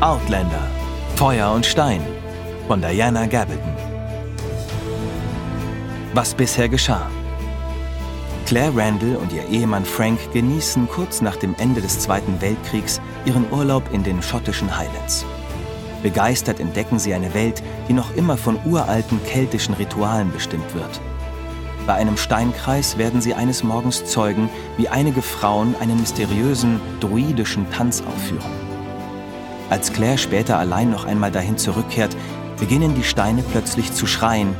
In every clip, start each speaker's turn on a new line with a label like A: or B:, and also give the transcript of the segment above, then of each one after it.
A: Outlander Feuer und Stein von Diana Gabaldon. Was bisher geschah. Claire Randall und ihr Ehemann Frank genießen kurz nach dem Ende des Zweiten Weltkriegs ihren Urlaub in den schottischen Highlands. Begeistert entdecken sie eine Welt, die noch immer von uralten keltischen Ritualen bestimmt wird. Bei einem Steinkreis werden sie eines Morgens Zeugen, wie einige Frauen einen mysteriösen, druidischen Tanz aufführen. Als Claire später allein noch einmal dahin zurückkehrt, beginnen die Steine plötzlich zu schreien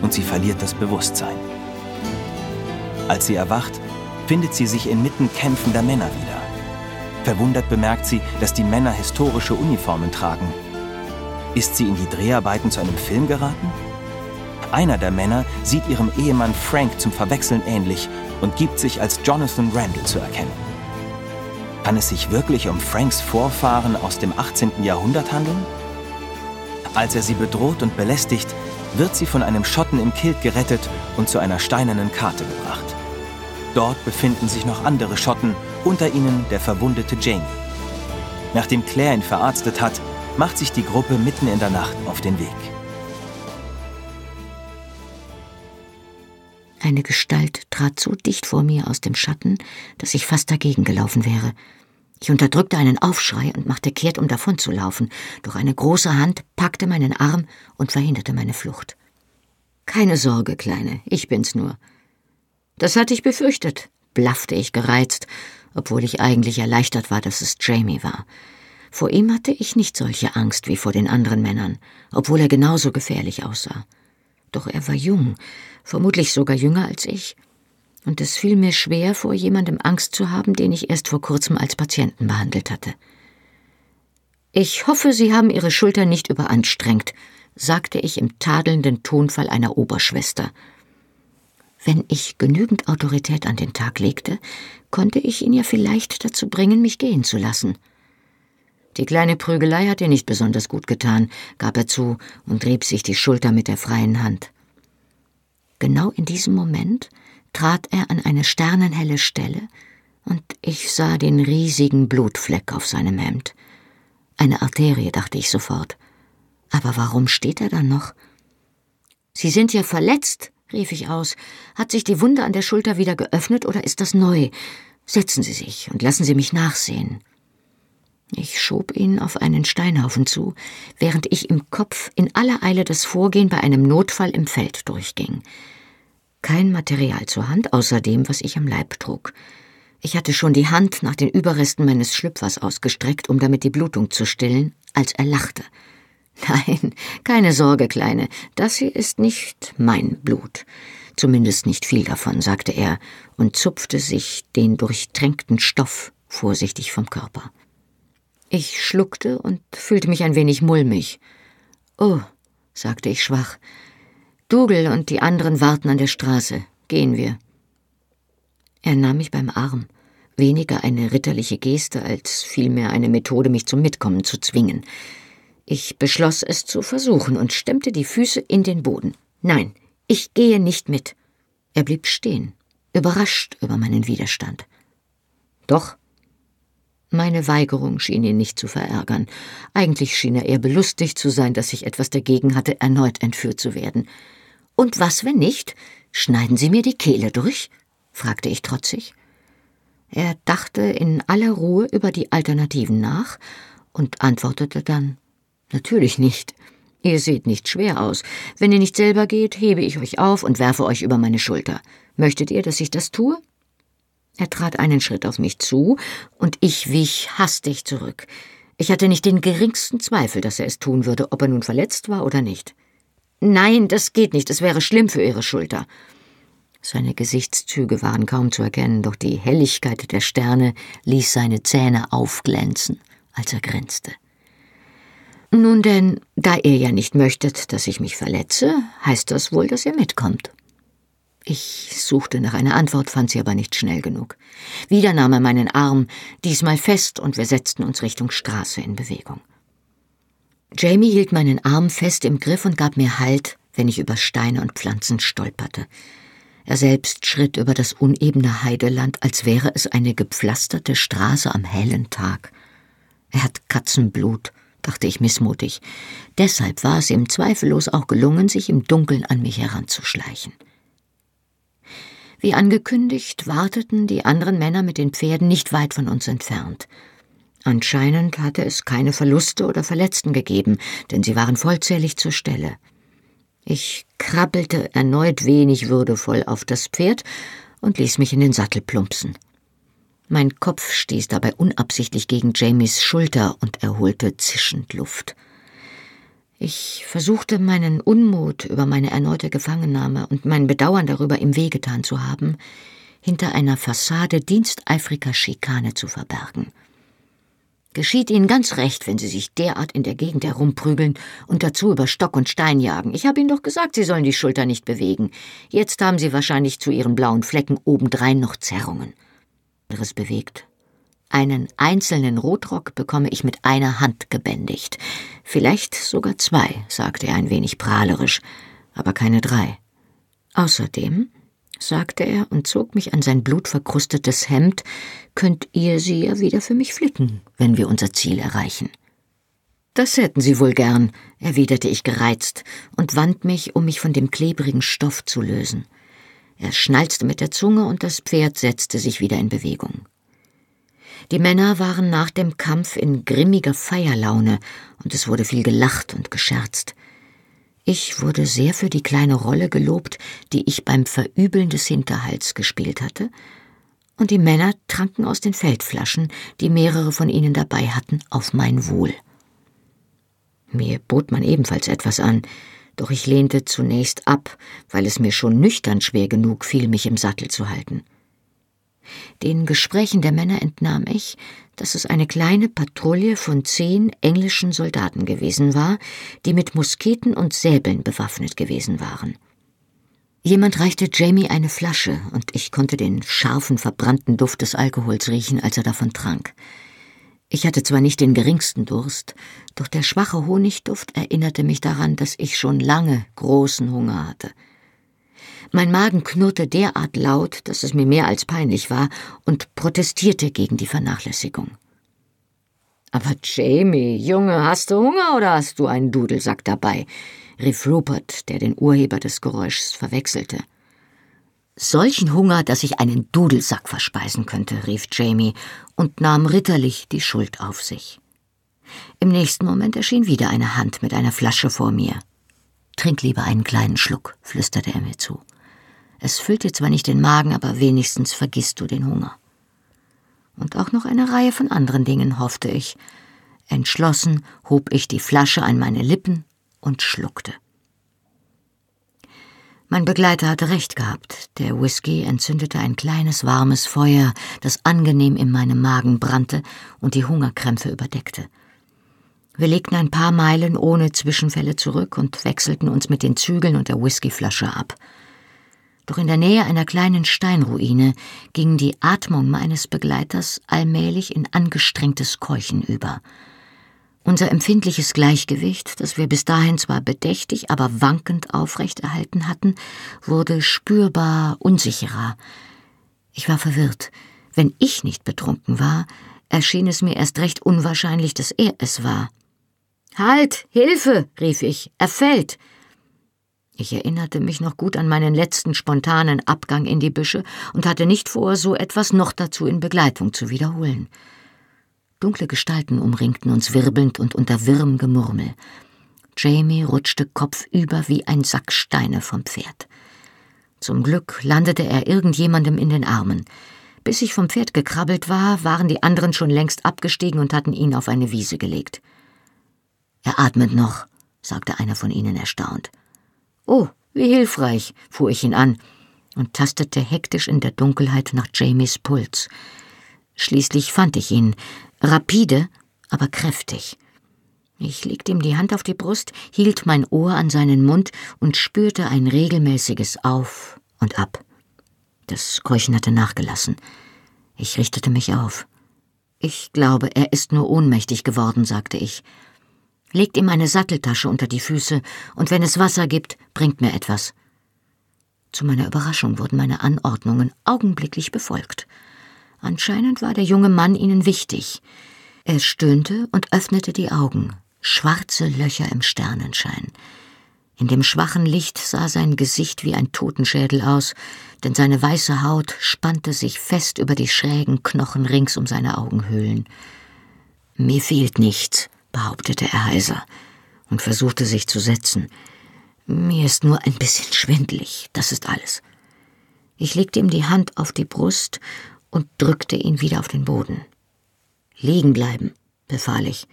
A: und sie verliert das Bewusstsein. Als sie erwacht, findet sie sich inmitten kämpfender Männer wieder. Verwundert bemerkt sie, dass die Männer historische Uniformen tragen. Ist sie in die Dreharbeiten zu einem Film geraten? Einer der Männer sieht ihrem Ehemann Frank zum Verwechseln ähnlich und gibt sich als Jonathan Randall zu erkennen. Kann es sich wirklich um Franks Vorfahren aus dem 18. Jahrhundert handeln? Als er sie bedroht und belästigt, wird sie von einem Schotten im Kilt gerettet und zu einer steinernen Karte gebracht. Dort befinden sich noch andere Schotten, unter ihnen der verwundete Jamie. Nachdem Claire ihn verarztet hat, macht sich die Gruppe mitten in der Nacht auf den Weg.
B: Eine Gestalt trat so dicht vor mir aus dem Schatten, dass ich fast dagegen gelaufen wäre. Ich unterdrückte einen Aufschrei und machte kehrt, um davonzulaufen, doch eine große Hand packte meinen Arm und verhinderte meine Flucht. Keine Sorge, Kleine, ich bin's nur. Das hatte ich befürchtet, blaffte ich gereizt, obwohl ich eigentlich erleichtert war, dass es Jamie war. Vor ihm hatte ich nicht solche Angst wie vor den anderen Männern, obwohl er genauso gefährlich aussah. Doch er war jung, vermutlich sogar jünger als ich, und es fiel mir schwer, vor jemandem Angst zu haben, den ich erst vor kurzem als Patienten behandelt hatte. Ich hoffe, Sie haben Ihre Schulter nicht überanstrengt, sagte ich im tadelnden Tonfall einer Oberschwester, wenn ich genügend Autorität an den Tag legte, konnte ich ihn ja vielleicht dazu bringen, mich gehen zu lassen. Die kleine Prügelei hat ihr nicht besonders gut getan, gab er zu und rieb sich die Schulter mit der freien Hand. Genau in diesem Moment trat er an eine sternenhelle Stelle, und ich sah den riesigen Blutfleck auf seinem Hemd. Eine Arterie, dachte ich sofort. Aber warum steht er dann noch? Sie sind ja verletzt, rief ich aus. Hat sich die Wunde an der Schulter wieder geöffnet oder ist das neu? Setzen Sie sich und lassen Sie mich nachsehen. Ich schob ihn auf einen Steinhaufen zu, während ich im Kopf in aller Eile das Vorgehen bei einem Notfall im Feld durchging. Kein Material zur Hand, außer dem, was ich am Leib trug. Ich hatte schon die Hand nach den Überresten meines Schlüpfers ausgestreckt, um damit die Blutung zu stillen, als er lachte. Nein, keine Sorge, Kleine, das hier ist nicht mein Blut. Zumindest nicht viel davon, sagte er und zupfte sich den durchtränkten Stoff vorsichtig vom Körper. Ich schluckte und fühlte mich ein wenig mulmig. Oh, sagte ich schwach. Dougal und die anderen warten an der Straße. Gehen wir. Er nahm mich beim Arm. Weniger eine ritterliche Geste als vielmehr eine Methode, mich zum Mitkommen zu zwingen. Ich beschloss es zu versuchen und stemmte die Füße in den Boden. Nein, ich gehe nicht mit. Er blieb stehen, überrascht über meinen Widerstand. Doch. Meine Weigerung schien ihn nicht zu verärgern. Eigentlich schien er eher belustigt zu sein, dass ich etwas dagegen hatte, erneut entführt zu werden. Und was, wenn nicht? Schneiden Sie mir die Kehle durch? fragte ich trotzig. Er dachte in aller Ruhe über die Alternativen nach und antwortete dann Natürlich nicht. Ihr seht nicht schwer aus. Wenn ihr nicht selber geht, hebe ich euch auf und werfe euch über meine Schulter. Möchtet ihr, dass ich das tue? Er trat einen Schritt auf mich zu, und ich wich hastig zurück. Ich hatte nicht den geringsten Zweifel, dass er es tun würde, ob er nun verletzt war oder nicht. Nein, das geht nicht, es wäre schlimm für Ihre Schulter. Seine Gesichtszüge waren kaum zu erkennen, doch die Helligkeit der Sterne ließ seine Zähne aufglänzen, als er grinste. Nun denn, da ihr ja nicht möchtet, dass ich mich verletze, heißt das wohl, dass ihr mitkommt. Ich suchte nach einer Antwort, fand sie aber nicht schnell genug. Wieder nahm er meinen Arm, diesmal fest, und wir setzten uns Richtung Straße in Bewegung. Jamie hielt meinen Arm fest im Griff und gab mir Halt, wenn ich über Steine und Pflanzen stolperte. Er selbst schritt über das unebene Heideland, als wäre es eine gepflasterte Straße am hellen Tag. Er hat Katzenblut, dachte ich missmutig. Deshalb war es ihm zweifellos auch gelungen, sich im Dunkeln an mich heranzuschleichen. Wie angekündigt, warteten die anderen Männer mit den Pferden nicht weit von uns entfernt. Anscheinend hatte es keine Verluste oder Verletzten gegeben, denn sie waren vollzählig zur Stelle. Ich krabbelte erneut wenig würdevoll auf das Pferd und ließ mich in den Sattel plumpsen. Mein Kopf stieß dabei unabsichtlich gegen Jamies Schulter und erholte zischend Luft. Ich versuchte meinen Unmut über meine erneute Gefangennahme und mein Bedauern darüber, ihm wehgetan zu haben, hinter einer Fassade diensteifriger Schikane zu verbergen. Geschieht Ihnen ganz recht, wenn Sie sich derart in der Gegend herumprügeln und dazu über Stock und Stein jagen. Ich habe Ihnen doch gesagt, Sie sollen die Schulter nicht bewegen. Jetzt haben Sie wahrscheinlich zu Ihren blauen Flecken obendrein noch Zerrungen. Anderes bewegt. Einen einzelnen Rotrock bekomme ich mit einer Hand gebändigt. Vielleicht sogar zwei, sagte er ein wenig prahlerisch, aber keine drei. Außerdem sagte er und zog mich an sein blutverkrustetes Hemd, könnt ihr sie ja wieder für mich flicken, wenn wir unser Ziel erreichen. Das hätten Sie wohl gern, erwiderte ich gereizt und wand mich, um mich von dem klebrigen Stoff zu lösen. Er schnalzte mit der Zunge und das Pferd setzte sich wieder in Bewegung. Die Männer waren nach dem Kampf in grimmiger Feierlaune und es wurde viel gelacht und gescherzt. Ich wurde sehr für die kleine Rolle gelobt, die ich beim Verübeln des Hinterhalts gespielt hatte, und die Männer tranken aus den Feldflaschen, die mehrere von ihnen dabei hatten, auf mein Wohl. Mir bot man ebenfalls etwas an, doch ich lehnte zunächst ab, weil es mir schon nüchtern schwer genug fiel, mich im Sattel zu halten. Den Gesprächen der Männer entnahm ich, dass es eine kleine Patrouille von zehn englischen Soldaten gewesen war, die mit Musketen und Säbeln bewaffnet gewesen waren. Jemand reichte Jamie eine Flasche, und ich konnte den scharfen, verbrannten Duft des Alkohols riechen, als er davon trank. Ich hatte zwar nicht den geringsten Durst, doch der schwache Honigduft erinnerte mich daran, dass ich schon lange großen Hunger hatte. Mein Magen knurrte derart laut, dass es mir mehr als peinlich war und protestierte gegen die Vernachlässigung. Aber Jamie, Junge, hast du Hunger oder hast du einen Dudelsack dabei? rief Rupert, der den Urheber des Geräuschs verwechselte. Solchen Hunger, dass ich einen Dudelsack verspeisen könnte, rief Jamie und nahm ritterlich die Schuld auf sich. Im nächsten Moment erschien wieder eine Hand mit einer Flasche vor mir. Trink lieber einen kleinen Schluck, flüsterte er mir zu. Es füllt dir zwar nicht den Magen, aber wenigstens vergisst du den Hunger. Und auch noch eine Reihe von anderen Dingen, hoffte ich. Entschlossen hob ich die Flasche an meine Lippen und schluckte. Mein Begleiter hatte recht gehabt. Der Whisky entzündete ein kleines warmes Feuer, das angenehm in meinem Magen brannte und die Hungerkrämpfe überdeckte. Wir legten ein paar Meilen ohne Zwischenfälle zurück und wechselten uns mit den Zügeln und der Whiskyflasche ab. Doch in der Nähe einer kleinen Steinruine ging die Atmung meines Begleiters allmählich in angestrengtes Keuchen über. Unser empfindliches Gleichgewicht, das wir bis dahin zwar bedächtig, aber wankend aufrechterhalten hatten, wurde spürbar unsicherer. Ich war verwirrt. Wenn ich nicht betrunken war, erschien es mir erst recht unwahrscheinlich, dass er es war. Halt, Hilfe, rief ich, er fällt. Ich erinnerte mich noch gut an meinen letzten spontanen Abgang in die Büsche und hatte nicht vor, so etwas noch dazu in Begleitung zu wiederholen. Dunkle Gestalten umringten uns wirbelnd und unter wirrem Gemurmel. Jamie rutschte kopfüber wie ein Sack Steine vom Pferd. Zum Glück landete er irgendjemandem in den Armen. Bis ich vom Pferd gekrabbelt war, waren die anderen schon längst abgestiegen und hatten ihn auf eine Wiese gelegt. Er atmet noch, sagte einer von ihnen erstaunt. Oh, wie hilfreich, fuhr ich ihn an und tastete hektisch in der Dunkelheit nach Jamies Puls. Schließlich fand ich ihn, rapide, aber kräftig. Ich legte ihm die Hand auf die Brust, hielt mein Ohr an seinen Mund und spürte ein regelmäßiges Auf und Ab. Das Keuchen hatte nachgelassen. Ich richtete mich auf. Ich glaube, er ist nur ohnmächtig geworden, sagte ich legt ihm eine Satteltasche unter die Füße, und wenn es Wasser gibt, bringt mir etwas. Zu meiner Überraschung wurden meine Anordnungen augenblicklich befolgt. Anscheinend war der junge Mann ihnen wichtig. Er stöhnte und öffnete die Augen, schwarze Löcher im Sternenschein. In dem schwachen Licht sah sein Gesicht wie ein Totenschädel aus, denn seine weiße Haut spannte sich fest über die schrägen Knochen rings um seine Augenhöhlen. Mir fehlt nichts, behauptete er heiser und versuchte sich zu setzen. Mir ist nur ein bisschen schwindlig, das ist alles. Ich legte ihm die Hand auf die Brust und drückte ihn wieder auf den Boden. Liegen bleiben, befahl ich.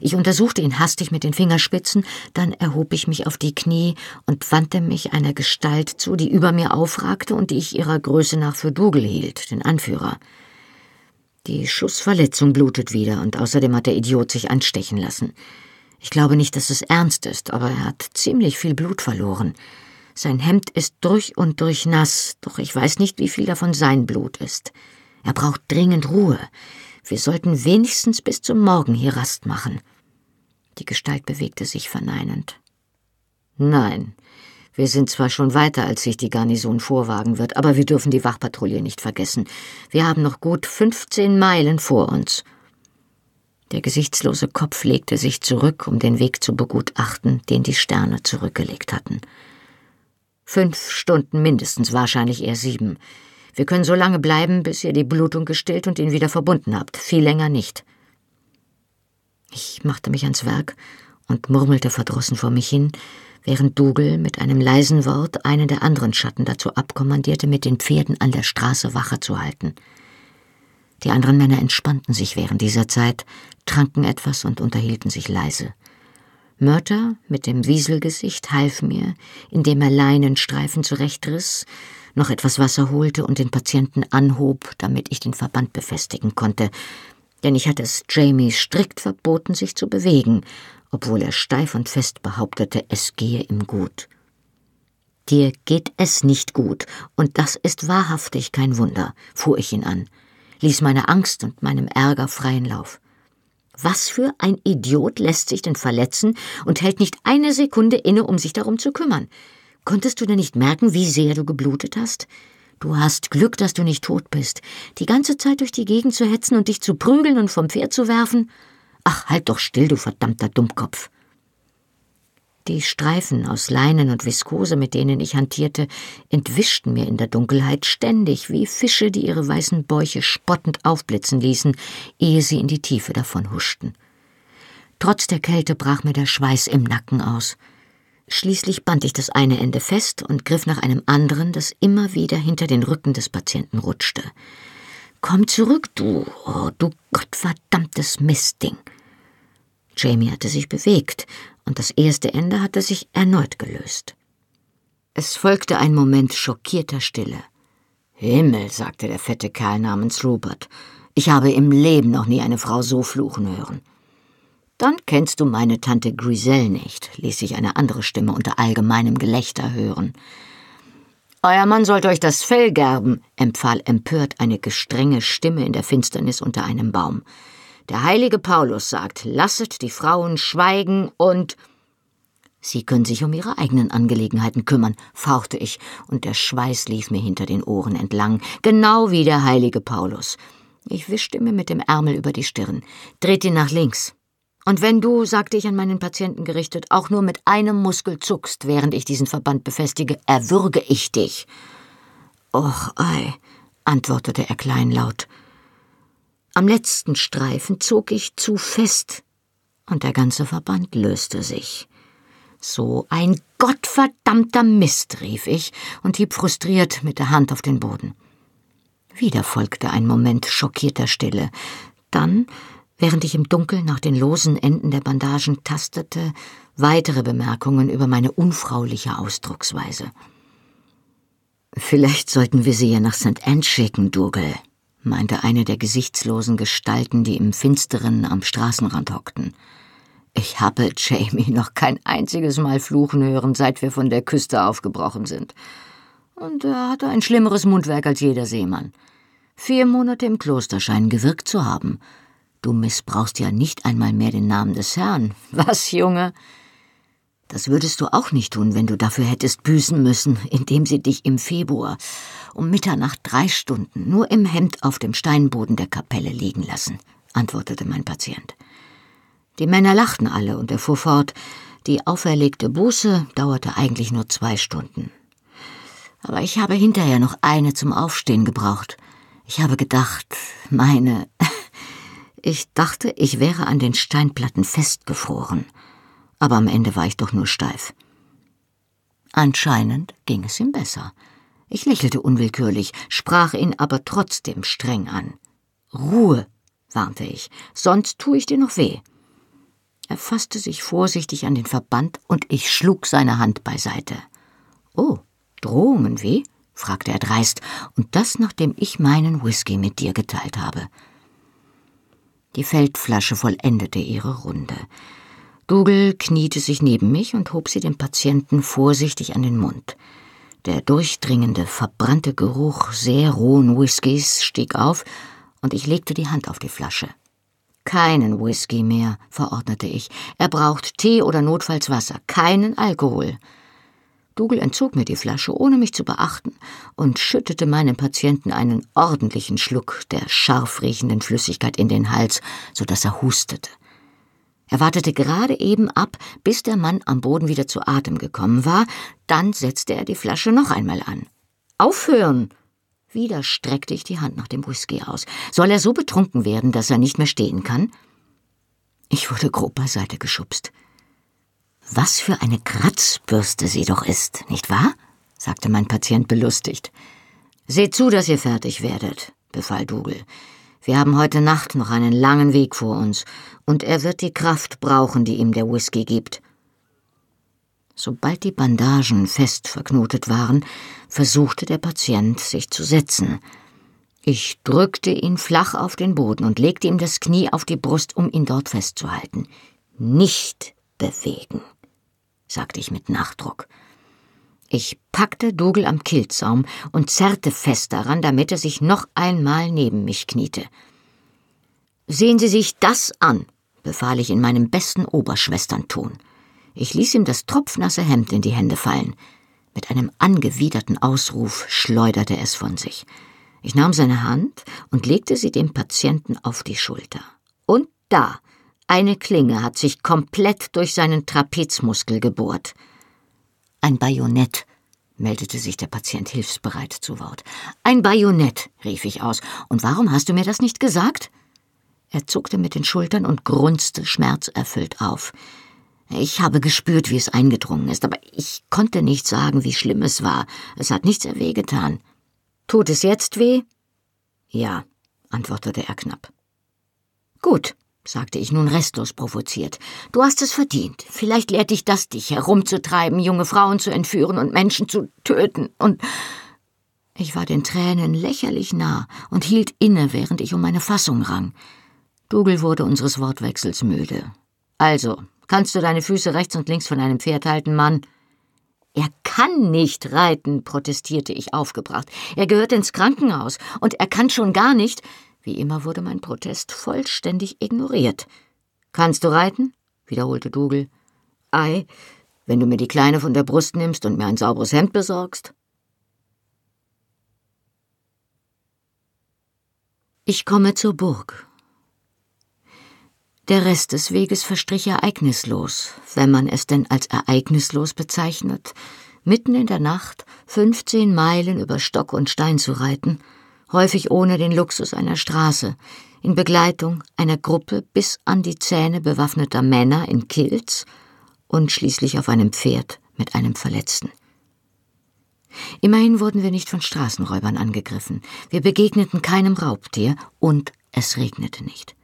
B: Ich untersuchte ihn hastig mit den Fingerspitzen, dann erhob ich mich auf die Knie und wandte mich einer Gestalt zu, die über mir aufragte und die ich ihrer Größe nach für Dougal hielt, den Anführer. Die Schussverletzung blutet wieder und außerdem hat der Idiot sich anstechen lassen. Ich glaube nicht, dass es ernst ist, aber er hat ziemlich viel Blut verloren. Sein Hemd ist durch und durch nass, doch ich weiß nicht, wie viel davon sein Blut ist. Er braucht dringend Ruhe. Wir sollten wenigstens bis zum Morgen hier Rast machen. Die Gestalt bewegte sich verneinend. Nein, wir sind zwar schon weiter, als sich die Garnison vorwagen wird, aber wir dürfen die Wachpatrouille nicht vergessen. Wir haben noch gut 15 Meilen vor uns. Der gesichtslose Kopf legte sich zurück, um den Weg zu begutachten, den die Sterne zurückgelegt hatten. Fünf Stunden mindestens, wahrscheinlich eher sieben. Wir können so lange bleiben, bis ihr die Blutung gestillt und ihn wieder verbunden habt. Viel länger nicht. Ich machte mich ans Werk und murmelte verdrossen vor mich hin, während Dougal mit einem leisen Wort einen der anderen Schatten dazu abkommandierte, mit den Pferden an der Straße Wache zu halten. Die anderen Männer entspannten sich während dieser Zeit, tranken etwas und unterhielten sich leise. Mörter mit dem Wieselgesicht half mir, indem er Leinenstreifen zurechtriss, noch etwas Wasser holte und den Patienten anhob, damit ich den Verband befestigen konnte, denn ich hatte es Jamie strikt verboten, sich zu bewegen, obwohl er steif und fest behauptete, es gehe ihm gut. Dir geht es nicht gut, und das ist wahrhaftig kein Wunder, fuhr ich ihn an, ließ meine Angst und meinem Ärger freien Lauf. Was für ein Idiot lässt sich denn verletzen und hält nicht eine Sekunde inne, um sich darum zu kümmern? Konntest du denn nicht merken, wie sehr du geblutet hast? Du hast Glück, dass du nicht tot bist. Die ganze Zeit durch die Gegend zu hetzen und dich zu prügeln und vom Pferd zu werfen? Ach, halt doch still, du verdammter Dummkopf. Die Streifen aus Leinen und Viskose, mit denen ich hantierte, entwischten mir in der Dunkelheit ständig wie Fische, die ihre weißen Bäuche spottend aufblitzen ließen, ehe sie in die Tiefe davon huschten. Trotz der Kälte brach mir der Schweiß im Nacken aus. Schließlich band ich das eine Ende fest und griff nach einem anderen, das immer wieder hinter den Rücken des Patienten rutschte. Komm zurück, du, oh, du gottverdammtes Mistding. Jamie hatte sich bewegt, und das erste Ende hatte sich erneut gelöst. Es folgte ein Moment schockierter Stille. Himmel, sagte der fette Kerl namens Rupert, ich habe im Leben noch nie eine Frau so fluchen hören. Dann kennst du meine Tante Griselle nicht, ließ sich eine andere Stimme unter allgemeinem Gelächter hören. Euer Mann sollte euch das Fell gerben, empfahl empört eine gestrenge Stimme in der Finsternis unter einem Baum. Der heilige Paulus sagt, lasset die Frauen schweigen und Sie können sich um ihre eigenen Angelegenheiten kümmern, fauchte ich, und der Schweiß lief mir hinter den Ohren entlang, genau wie der heilige Paulus. Ich wischte mir mit dem Ärmel über die Stirn. Dreht ihn nach links. Und wenn du, sagte ich an meinen Patienten gerichtet, auch nur mit einem Muskel zuckst, während ich diesen Verband befestige, erwürge ich dich. Och, ei, antwortete er kleinlaut. Am letzten Streifen zog ich zu fest, und der ganze Verband löste sich. So ein gottverdammter Mist, rief ich und hieb frustriert mit der Hand auf den Boden. Wieder folgte ein Moment schockierter Stille. Dann während ich im Dunkeln nach den losen Enden der Bandagen tastete, weitere Bemerkungen über meine unfrauliche Ausdrucksweise. Vielleicht sollten wir sie ja nach St. Anne schicken, Dougal, meinte eine der gesichtslosen Gestalten, die im Finsteren am Straßenrand hockten. Ich habe Jamie noch kein einziges Mal fluchen hören, seit wir von der Küste aufgebrochen sind. Und er hatte ein schlimmeres Mundwerk als jeder Seemann. Vier Monate im Kloster scheinen gewirkt zu haben, Du missbrauchst ja nicht einmal mehr den Namen des Herrn. Was, Junge? Das würdest du auch nicht tun, wenn du dafür hättest büßen müssen, indem sie dich im Februar um Mitternacht drei Stunden nur im Hemd auf dem Steinboden der Kapelle liegen lassen, antwortete mein Patient. Die Männer lachten alle und er fuhr fort, die auferlegte Buße dauerte eigentlich nur zwei Stunden. Aber ich habe hinterher noch eine zum Aufstehen gebraucht. Ich habe gedacht, meine. Ich dachte, ich wäre an den Steinplatten festgefroren. Aber am Ende war ich doch nur steif. Anscheinend ging es ihm besser. Ich lächelte unwillkürlich, sprach ihn aber trotzdem streng an. Ruhe, warnte ich, sonst tue ich dir noch weh. Er fasste sich vorsichtig an den Verband und ich schlug seine Hand beiseite. Oh, Drohungen weh? fragte er dreist, und das nachdem ich meinen Whisky mit dir geteilt habe. Die Feldflasche vollendete ihre Runde. Dougal kniete sich neben mich und hob sie dem Patienten vorsichtig an den Mund. Der durchdringende, verbrannte Geruch sehr rohen Whiskys stieg auf, und ich legte die Hand auf die Flasche. Keinen Whisky mehr, verordnete ich. Er braucht Tee oder notfalls Wasser, keinen Alkohol. Dougal entzog mir die Flasche, ohne mich zu beachten, und schüttete meinem Patienten einen ordentlichen Schluck der scharf riechenden Flüssigkeit in den Hals, so dass er hustete. Er wartete gerade eben ab, bis der Mann am Boden wieder zu Atem gekommen war, dann setzte er die Flasche noch einmal an. Aufhören! Wieder streckte ich die Hand nach dem Whisky aus. Soll er so betrunken werden, dass er nicht mehr stehen kann? Ich wurde grob beiseite geschubst. Was für eine Kratzbürste sie doch ist, nicht wahr? sagte mein Patient belustigt. Seht zu, dass ihr fertig werdet, befahl Dougal. Wir haben heute Nacht noch einen langen Weg vor uns, und er wird die Kraft brauchen, die ihm der Whisky gibt. Sobald die Bandagen fest verknotet waren, versuchte der Patient sich zu setzen. Ich drückte ihn flach auf den Boden und legte ihm das Knie auf die Brust, um ihn dort festzuhalten. Nicht bewegen sagte ich mit Nachdruck. Ich packte Dougal am Kielzaum und zerrte fest daran, damit er sich noch einmal neben mich kniete. Sehen Sie sich das an, befahl ich in meinem besten Oberschwesternton. Ich ließ ihm das tropfnasse Hemd in die Hände fallen. Mit einem angewiderten Ausruf schleuderte es von sich. Ich nahm seine Hand und legte sie dem Patienten auf die Schulter. Und da eine Klinge hat sich komplett durch seinen Trapezmuskel gebohrt. Ein Bajonett, meldete sich der Patient hilfsbereit zu Wort. Ein Bajonett, rief ich aus. Und warum hast du mir das nicht gesagt? Er zuckte mit den Schultern und grunzte schmerzerfüllt auf. Ich habe gespürt, wie es eingedrungen ist, aber ich konnte nicht sagen, wie schlimm es war. Es hat nichts wehgetan. Tut es jetzt weh? Ja, antwortete er knapp. Gut, sagte ich nun restlos provoziert. Du hast es verdient. Vielleicht lehrt dich das, dich herumzutreiben, junge Frauen zu entführen und Menschen zu töten. Und ich war den Tränen lächerlich nah und hielt inne, während ich um meine Fassung rang. Dougal wurde unseres Wortwechsels müde. Also, kannst du deine Füße rechts und links von einem Pferd halten, Mann? Er kann nicht reiten, protestierte ich aufgebracht. Er gehört ins Krankenhaus und er kann schon gar nicht. Wie immer wurde mein Protest vollständig ignoriert. Kannst du reiten? wiederholte Dougal. Ei, wenn du mir die Kleine von der Brust nimmst und mir ein sauberes Hemd besorgst. Ich komme zur Burg. Der Rest des Weges verstrich ereignislos, wenn man es denn als ereignislos bezeichnet, mitten in der Nacht fünfzehn Meilen über Stock und Stein zu reiten – häufig ohne den Luxus einer Straße, in Begleitung einer Gruppe bis an die Zähne bewaffneter Männer in Kilts und schließlich auf einem Pferd mit einem Verletzten. Immerhin wurden wir nicht von Straßenräubern angegriffen, wir begegneten keinem Raubtier und es regnete nicht.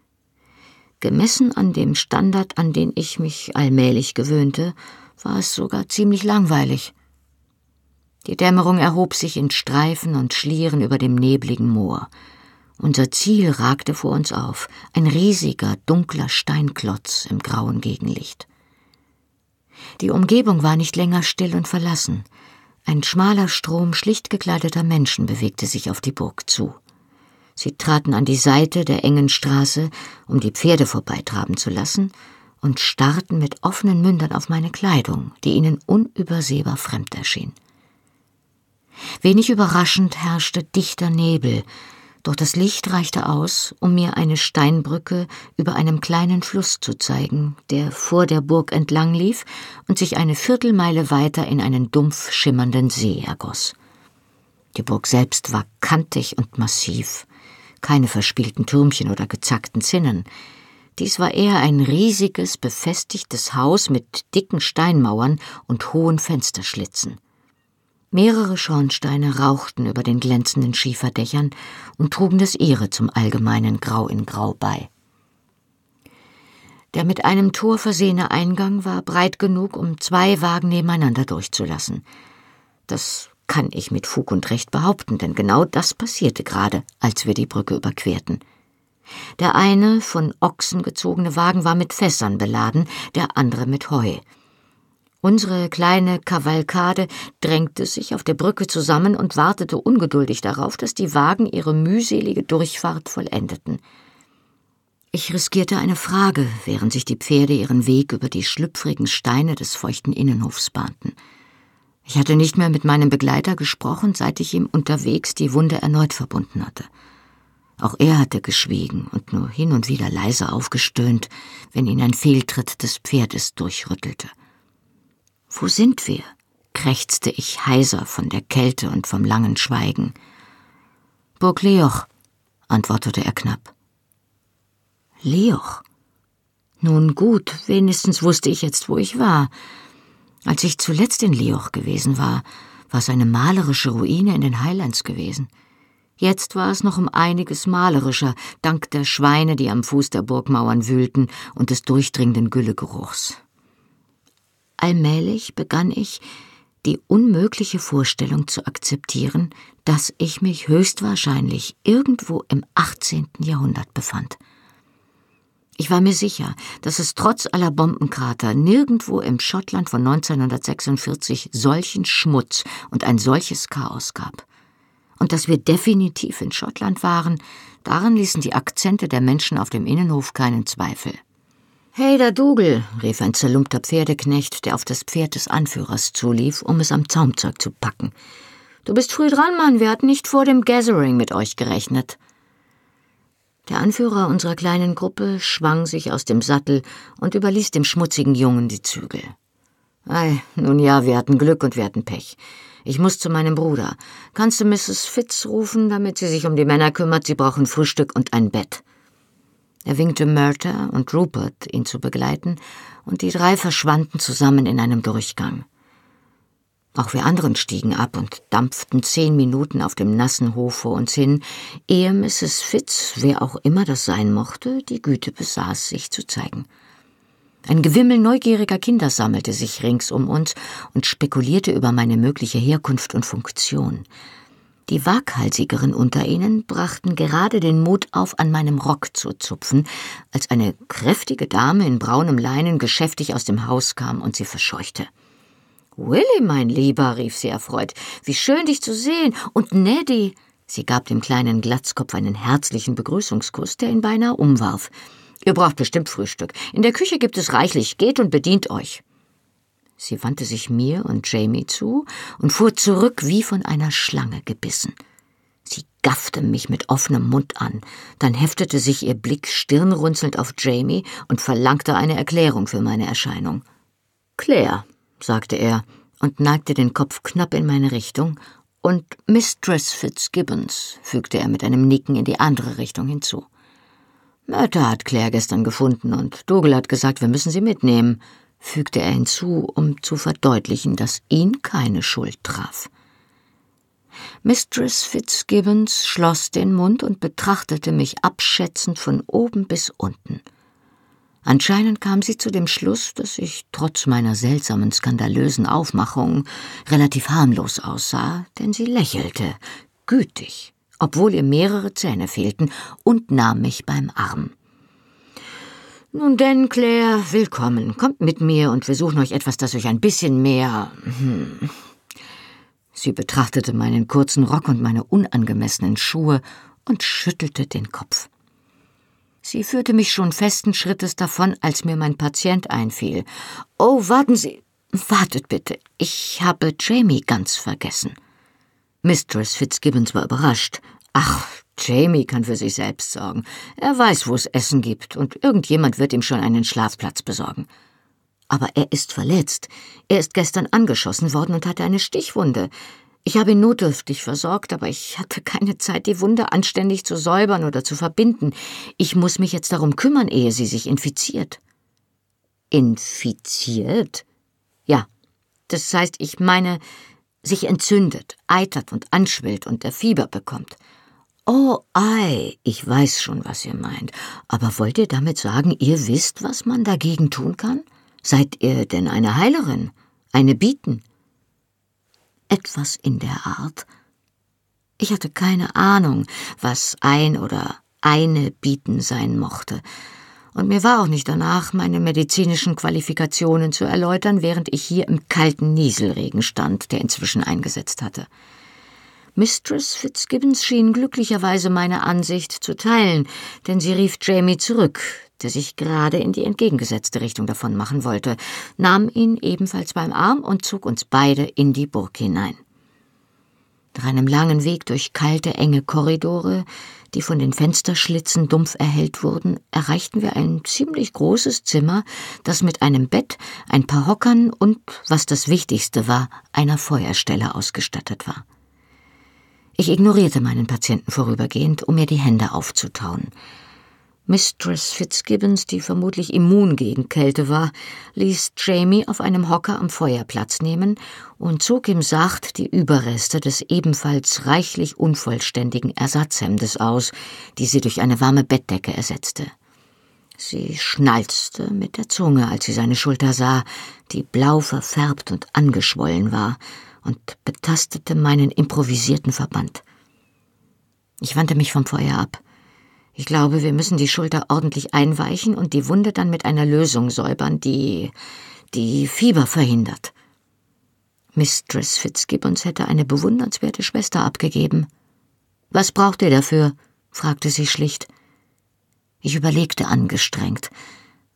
B: Gemessen an dem Standard, an den ich mich allmählich gewöhnte, war es sogar ziemlich langweilig. Die Dämmerung erhob sich in Streifen und Schlieren über dem nebligen Moor. Unser Ziel ragte vor uns auf, ein riesiger, dunkler Steinklotz im grauen Gegenlicht. Die Umgebung war nicht länger still und verlassen. Ein schmaler Strom schlicht gekleideter Menschen bewegte sich auf die Burg zu. Sie traten an die Seite der engen Straße, um die Pferde vorbeitraben zu lassen, und starrten mit offenen Mündern auf meine Kleidung, die ihnen unübersehbar fremd erschien. Wenig überraschend herrschte dichter Nebel, doch das Licht reichte aus, um mir eine Steinbrücke über einem kleinen Fluss zu zeigen, der vor der Burg entlang lief und sich eine Viertelmeile weiter in einen dumpf schimmernden See ergoss. Die Burg selbst war kantig und massiv, keine verspielten Türmchen oder gezackten Zinnen. Dies war eher ein riesiges, befestigtes Haus mit dicken Steinmauern und hohen Fensterschlitzen. Mehrere Schornsteine rauchten über den glänzenden Schieferdächern und trugen das ihre zum allgemeinen Grau in Grau bei. Der mit einem Tor versehene Eingang war breit genug, um zwei Wagen nebeneinander durchzulassen. Das kann ich mit Fug und Recht behaupten, denn genau das passierte gerade, als wir die Brücke überquerten. Der eine von Ochsen gezogene Wagen war mit Fässern beladen, der andere mit Heu. Unsere kleine Kavalkade drängte sich auf der Brücke zusammen und wartete ungeduldig darauf, dass die Wagen ihre mühselige Durchfahrt vollendeten. Ich riskierte eine Frage, während sich die Pferde ihren Weg über die schlüpfrigen Steine des feuchten Innenhofs bahnten. Ich hatte nicht mehr mit meinem Begleiter gesprochen, seit ich ihm unterwegs die Wunde erneut verbunden hatte. Auch er hatte geschwiegen und nur hin und wieder leise aufgestöhnt, wenn ihn ein Fehltritt des Pferdes durchrüttelte. Wo sind wir? krächzte ich heiser von der Kälte und vom langen Schweigen. Burg Leoch, antwortete er knapp. Leoch? Nun gut, wenigstens wusste ich jetzt, wo ich war. Als ich zuletzt in Leoch gewesen war, war es eine malerische Ruine in den Highlands gewesen. Jetzt war es noch um einiges malerischer, dank der Schweine, die am Fuß der Burgmauern wühlten und des durchdringenden Güllegeruchs. Allmählich begann ich, die unmögliche Vorstellung zu akzeptieren, dass ich mich höchstwahrscheinlich irgendwo im 18. Jahrhundert befand. Ich war mir sicher, dass es trotz aller Bombenkrater nirgendwo im Schottland von 1946 solchen Schmutz und ein solches Chaos gab. Und dass wir definitiv in Schottland waren, daran ließen die Akzente der Menschen auf dem Innenhof keinen Zweifel. Hey, der Dougal, rief ein zerlumpter Pferdeknecht, der auf das Pferd des Anführers zulief, um es am Zaumzeug zu packen. Du bist früh dran, Mann, wir hatten nicht vor dem Gathering mit euch gerechnet. Der Anführer unserer kleinen Gruppe schwang sich aus dem Sattel und überließ dem schmutzigen Jungen die Zügel. Ei, nun ja, wir hatten Glück und wir hatten Pech. Ich muss zu meinem Bruder. Kannst du Mrs. Fitz rufen, damit sie sich um die Männer kümmert? Sie brauchen Frühstück und ein Bett. Er winkte Murta und Rupert, ihn zu begleiten, und die drei verschwanden zusammen in einem Durchgang. Auch wir anderen stiegen ab und dampften zehn Minuten auf dem nassen Hof vor uns hin, ehe Mrs. Fitz, wer auch immer das sein mochte, die Güte besaß, sich zu zeigen. Ein Gewimmel neugieriger Kinder sammelte sich rings um uns und spekulierte über meine mögliche Herkunft und Funktion. Die Waghalsigeren unter ihnen brachten gerade den Mut auf, an meinem Rock zu zupfen, als eine kräftige Dame in braunem Leinen geschäftig aus dem Haus kam und sie verscheuchte. Willy, mein Lieber, rief sie erfreut, wie schön dich zu sehen. Und Neddy. Sie gab dem kleinen Glatzkopf einen herzlichen Begrüßungskuss, der ihn beinahe umwarf. Ihr braucht bestimmt Frühstück. In der Küche gibt es reichlich. Geht und bedient euch. Sie wandte sich mir und Jamie zu und fuhr zurück wie von einer Schlange gebissen. Sie gaffte mich mit offenem Mund an, dann heftete sich ihr Blick stirnrunzelnd auf Jamie und verlangte eine Erklärung für meine Erscheinung. Claire, sagte er und neigte den Kopf knapp in meine Richtung, und Mistress Fitzgibbons, fügte er mit einem Nicken in die andere Richtung hinzu. Mörter hat Claire gestern gefunden und Dougal hat gesagt, wir müssen sie mitnehmen fügte er hinzu, um zu verdeutlichen, dass ihn keine Schuld traf. Mistress Fitzgibbons schloss den Mund und betrachtete mich abschätzend von oben bis unten. Anscheinend kam sie zu dem Schluss, dass ich trotz meiner seltsamen, skandalösen Aufmachung relativ harmlos aussah, denn sie lächelte, gütig, obwohl ihr mehrere Zähne fehlten, und nahm mich beim Arm. Nun denn, Claire, willkommen. Kommt mit mir und wir suchen euch etwas, das euch ein bisschen mehr. Hm. Sie betrachtete meinen kurzen Rock und meine unangemessenen Schuhe und schüttelte den Kopf. Sie führte mich schon festen Schrittes davon, als mir mein Patient einfiel. Oh, warten Sie. Wartet bitte. Ich habe Jamie ganz vergessen. Mistress Fitzgibbons war überrascht. Ach, Jamie kann für sich selbst sorgen. Er weiß, wo es Essen gibt, und irgendjemand wird ihm schon einen Schlafplatz besorgen. Aber er ist verletzt. Er ist gestern angeschossen worden und hatte eine Stichwunde. Ich habe ihn notdürftig versorgt, aber ich hatte keine Zeit, die Wunde anständig zu säubern oder zu verbinden. Ich muss mich jetzt darum kümmern, ehe sie sich infiziert. Infiziert? Ja. Das heißt, ich meine, sich entzündet, eitert und anschwillt und der Fieber bekommt. Oh, ei, ich weiß schon, was ihr meint. Aber wollt ihr damit sagen, ihr wisst, was man dagegen tun kann? Seid ihr denn eine Heilerin? Eine Bieten? Etwas in der Art. Ich hatte keine Ahnung, was ein oder eine Bieten sein mochte, und mir war auch nicht danach, meine medizinischen Qualifikationen zu erläutern, während ich hier im kalten Nieselregen stand, der inzwischen eingesetzt hatte. Mistress Fitzgibbons schien glücklicherweise meine Ansicht zu teilen, denn sie rief Jamie zurück, der sich gerade in die entgegengesetzte Richtung davon machen wollte, nahm ihn ebenfalls beim Arm und zog uns beide in die Burg hinein. Nach einem langen Weg durch kalte, enge Korridore, die von den Fensterschlitzen dumpf erhellt wurden, erreichten wir ein ziemlich großes Zimmer, das mit einem Bett, ein paar Hockern und, was das Wichtigste war, einer Feuerstelle ausgestattet war. Ich ignorierte meinen Patienten vorübergehend, um mir die Hände aufzutauen. Mistress Fitzgibbons, die vermutlich immun gegen Kälte war, ließ Jamie auf einem Hocker am Feuer Platz nehmen und zog ihm sacht die Überreste des ebenfalls reichlich unvollständigen Ersatzhemdes aus, die sie durch eine warme Bettdecke ersetzte. Sie schnalzte mit der Zunge, als sie seine Schulter sah, die blau verfärbt und angeschwollen war, und betastete meinen improvisierten Verband. Ich wandte mich vom Feuer ab. Ich glaube, wir müssen die Schulter ordentlich einweichen und die Wunde dann mit einer Lösung säubern, die die Fieber verhindert. Mistress Fitzgibbons hätte eine bewundernswerte Schwester abgegeben. Was braucht ihr dafür? fragte sie schlicht. Ich überlegte angestrengt.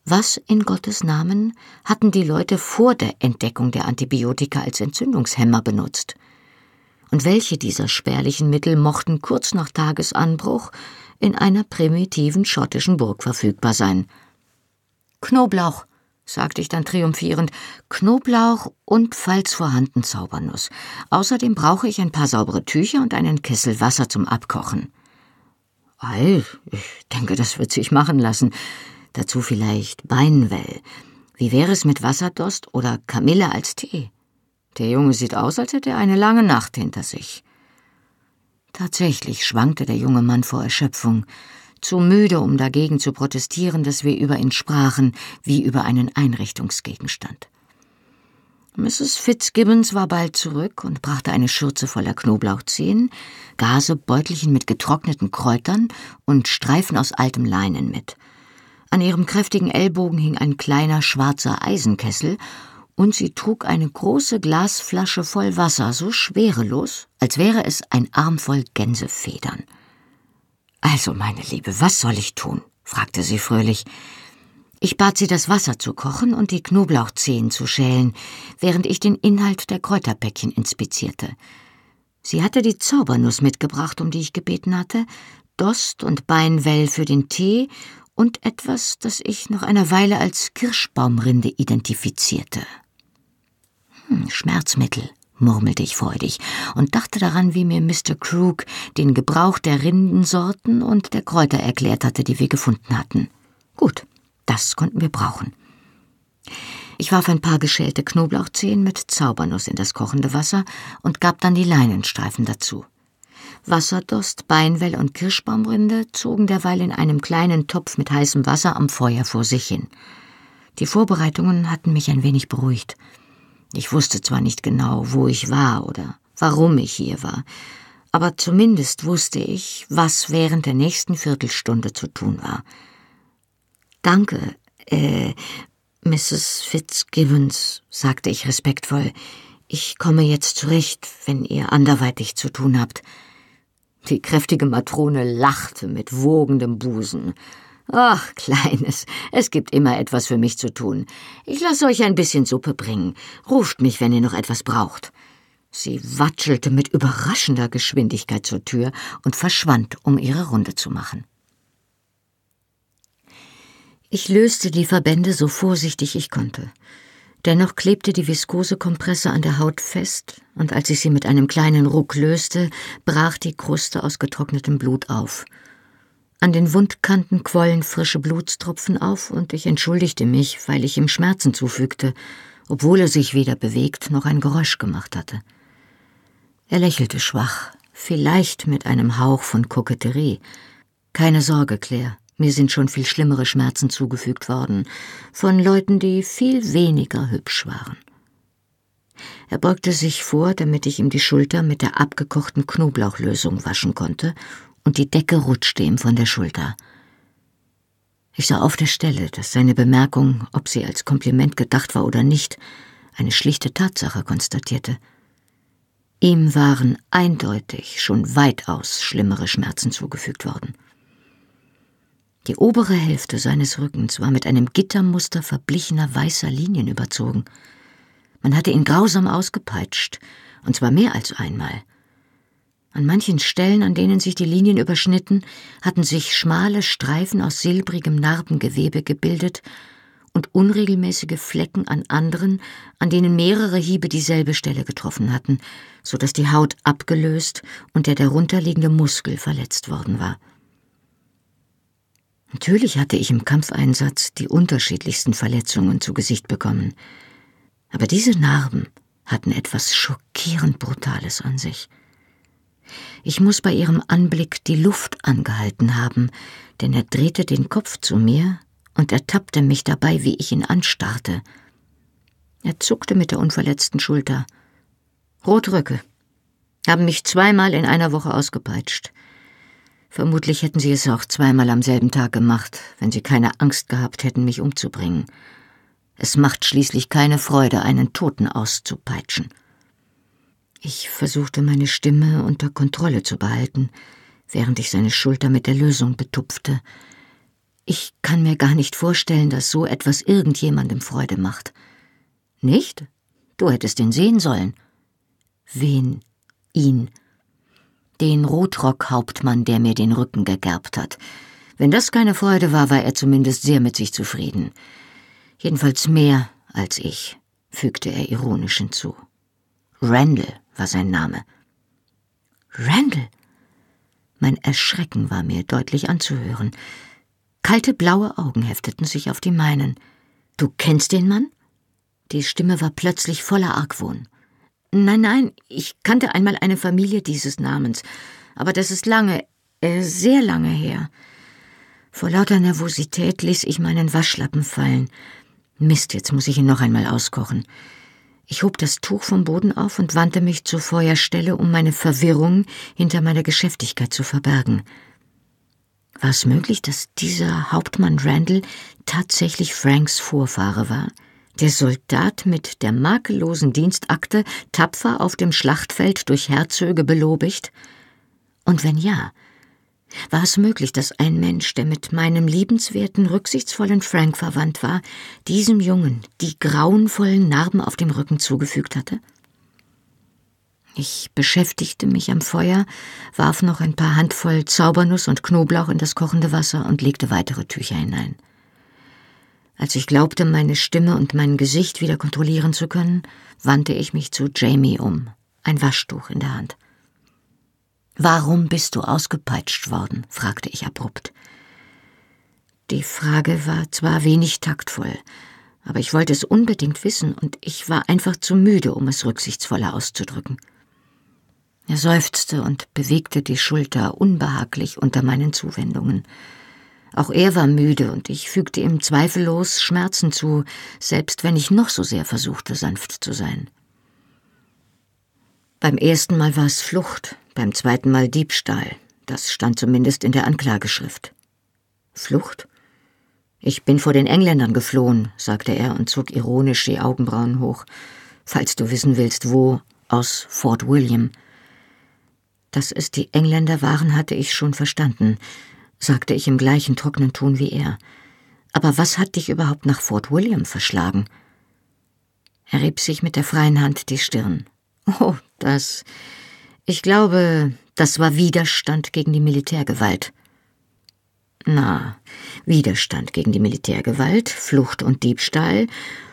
B: Was in Gottes Namen hatten die Leute vor der Entdeckung der Antibiotika als Entzündungshemmer benutzt? Und welche dieser spärlichen Mittel mochten kurz nach Tagesanbruch in einer primitiven schottischen Burg verfügbar sein. Knoblauch, sagte ich dann triumphierend, Knoblauch und falls vorhanden Zaubernuss. Außerdem brauche ich ein paar saubere Tücher und einen Kessel Wasser zum Abkochen. Ei, ich denke, das wird sich machen lassen. Dazu vielleicht Beinwell. Wie wäre es mit Wasserdost oder Kamille als Tee? Der Junge sieht aus, als hätte er eine lange Nacht hinter sich. Tatsächlich schwankte der junge Mann vor Erschöpfung, zu müde, um dagegen zu protestieren, dass wir über ihn sprachen wie über einen Einrichtungsgegenstand. Mrs. Fitzgibbons war bald zurück und brachte eine Schürze voller Knoblauchzehen, Gase, Beutelchen mit getrockneten Kräutern und Streifen aus altem Leinen mit. An ihrem kräftigen Ellbogen hing ein kleiner schwarzer Eisenkessel und sie trug eine große Glasflasche voll Wasser, so schwerelos, als wäre es ein Arm voll Gänsefedern. Also, meine Liebe, was soll ich tun? fragte sie fröhlich. Ich bat sie, das Wasser zu kochen und die Knoblauchzehen zu schälen, während ich den Inhalt der Kräuterpäckchen inspizierte. Sie hatte die Zaubernuss mitgebracht, um die ich gebeten hatte, Dost und Beinwell für den Tee und etwas, das ich noch eine Weile als Kirschbaumrinde identifizierte. Hm, Schmerzmittel, murmelte ich freudig und dachte daran, wie mir Mr. Krug den Gebrauch der Rindensorten und der Kräuter erklärt hatte, die wir gefunden hatten. Gut, das konnten wir brauchen. Ich warf ein paar geschälte Knoblauchzehen mit Zaubernuss in das kochende Wasser und gab dann die Leinenstreifen dazu. Wasserdost, Beinwell und Kirschbaumrinde zogen derweil in einem kleinen Topf mit heißem Wasser am Feuer vor sich hin. Die Vorbereitungen hatten mich ein wenig beruhigt. Ich wusste zwar nicht genau, wo ich war oder warum ich hier war, aber zumindest wusste ich, was während der nächsten Viertelstunde zu tun war. Danke, äh, Mrs. Fitzgibbons, sagte ich respektvoll. Ich komme jetzt zurecht, wenn ihr anderweitig zu tun habt. Die kräftige Matrone lachte mit wogendem Busen. Ach, Kleines, es gibt immer etwas für mich zu tun. Ich lasse euch ein bisschen Suppe bringen. Ruft mich, wenn ihr noch etwas braucht. Sie watschelte mit überraschender Geschwindigkeit zur Tür und verschwand, um ihre Runde zu machen. Ich löste die Verbände so vorsichtig ich konnte. Dennoch klebte die Viskosekompresse an der Haut fest, und als ich sie mit einem kleinen Ruck löste, brach die Kruste aus getrocknetem Blut auf. An den Wundkanten quollen frische Blutstropfen auf, und ich entschuldigte mich, weil ich ihm Schmerzen zufügte, obwohl er sich weder bewegt noch ein Geräusch gemacht hatte. Er lächelte schwach, vielleicht mit einem Hauch von Koketterie. Keine Sorge, Claire. Mir sind schon viel schlimmere Schmerzen zugefügt worden, von Leuten, die viel weniger hübsch waren. Er beugte sich vor, damit ich ihm die Schulter mit der abgekochten Knoblauchlösung waschen konnte, und die Decke rutschte ihm von der Schulter. Ich sah auf der Stelle, dass seine Bemerkung, ob sie als Kompliment gedacht war oder nicht, eine schlichte Tatsache konstatierte. Ihm waren eindeutig schon weitaus schlimmere Schmerzen zugefügt worden. Die obere Hälfte seines Rückens war mit einem Gittermuster verblichener weißer Linien überzogen. Man hatte ihn grausam ausgepeitscht, und zwar mehr als einmal. An manchen Stellen, an denen sich die Linien überschnitten, hatten sich schmale Streifen aus silbrigem Narbengewebe gebildet und unregelmäßige Flecken an anderen, an denen mehrere Hiebe dieselbe Stelle getroffen hatten, so dass die Haut abgelöst und der darunterliegende Muskel verletzt worden war. Natürlich hatte ich im Kampfeinsatz die unterschiedlichsten Verletzungen zu Gesicht bekommen, aber diese Narben hatten etwas schockierend Brutales an sich. Ich muss bei ihrem Anblick die Luft angehalten haben, denn er drehte den Kopf zu mir und ertappte mich dabei, wie ich ihn anstarrte. Er zuckte mit der unverletzten Schulter. Rotröcke haben mich zweimal in einer Woche ausgepeitscht. Vermutlich hätten sie es auch zweimal am selben Tag gemacht, wenn sie keine Angst gehabt hätten, mich umzubringen. Es macht schließlich keine Freude, einen Toten auszupeitschen. Ich versuchte meine Stimme unter Kontrolle zu behalten, während ich seine Schulter mit der Lösung betupfte. Ich kann mir gar nicht vorstellen, dass so etwas irgendjemandem Freude macht. Nicht? Du hättest ihn sehen sollen. Wen? Ihn den Rotrockhauptmann, der mir den Rücken gegerbt hat. Wenn das keine Freude war, war er zumindest sehr mit sich zufrieden. Jedenfalls mehr als ich, fügte er ironisch hinzu. Randall war sein Name. Randall? Mein Erschrecken war mir deutlich anzuhören. Kalte blaue Augen hefteten sich auf die meinen. Du kennst den Mann? Die Stimme war plötzlich voller Argwohn. Nein, nein, ich kannte einmal eine Familie dieses Namens, aber das ist lange, äh, sehr lange her. Vor lauter Nervosität ließ ich meinen Waschlappen fallen. Mist, jetzt muss ich ihn noch einmal auskochen. Ich hob das Tuch vom Boden auf und wandte mich zur Feuerstelle, um meine Verwirrung hinter meiner Geschäftigkeit zu verbergen. War es möglich, dass dieser Hauptmann Randall tatsächlich Franks Vorfahre war? Der Soldat mit der makellosen Dienstakte tapfer auf dem Schlachtfeld durch Herzöge belobigt? Und wenn ja, war es möglich, dass ein Mensch, der mit meinem liebenswerten, rücksichtsvollen Frank verwandt war, diesem Jungen die grauenvollen Narben auf dem Rücken zugefügt hatte? Ich beschäftigte mich am Feuer, warf noch ein paar Handvoll Zaubernuss und Knoblauch in das kochende Wasser und legte weitere Tücher hinein. Als ich glaubte, meine Stimme und mein Gesicht wieder kontrollieren zu können, wandte ich mich zu Jamie um, ein Waschtuch in der Hand. Warum bist du ausgepeitscht worden? fragte ich abrupt. Die Frage war zwar wenig taktvoll, aber ich wollte es unbedingt wissen und ich war einfach zu müde, um es rücksichtsvoller auszudrücken. Er seufzte und bewegte die Schulter unbehaglich unter meinen Zuwendungen. Auch er war müde und ich fügte ihm zweifellos Schmerzen zu, selbst wenn ich noch so sehr versuchte, sanft zu sein. Beim ersten Mal war es Flucht, beim zweiten Mal Diebstahl. Das stand zumindest in der Anklageschrift. Flucht? Ich bin vor den Engländern geflohen, sagte er und zog ironisch die Augenbrauen hoch. Falls du wissen willst, wo, aus Fort William. Dass es die Engländer waren, hatte ich schon verstanden. Sagte ich im gleichen trockenen Ton wie er. Aber was hat dich überhaupt nach Fort William verschlagen? Er rieb sich mit der freien Hand die Stirn. Oh, das. Ich glaube, das war Widerstand gegen die Militärgewalt. Na, Widerstand gegen die Militärgewalt, Flucht und Diebstahl,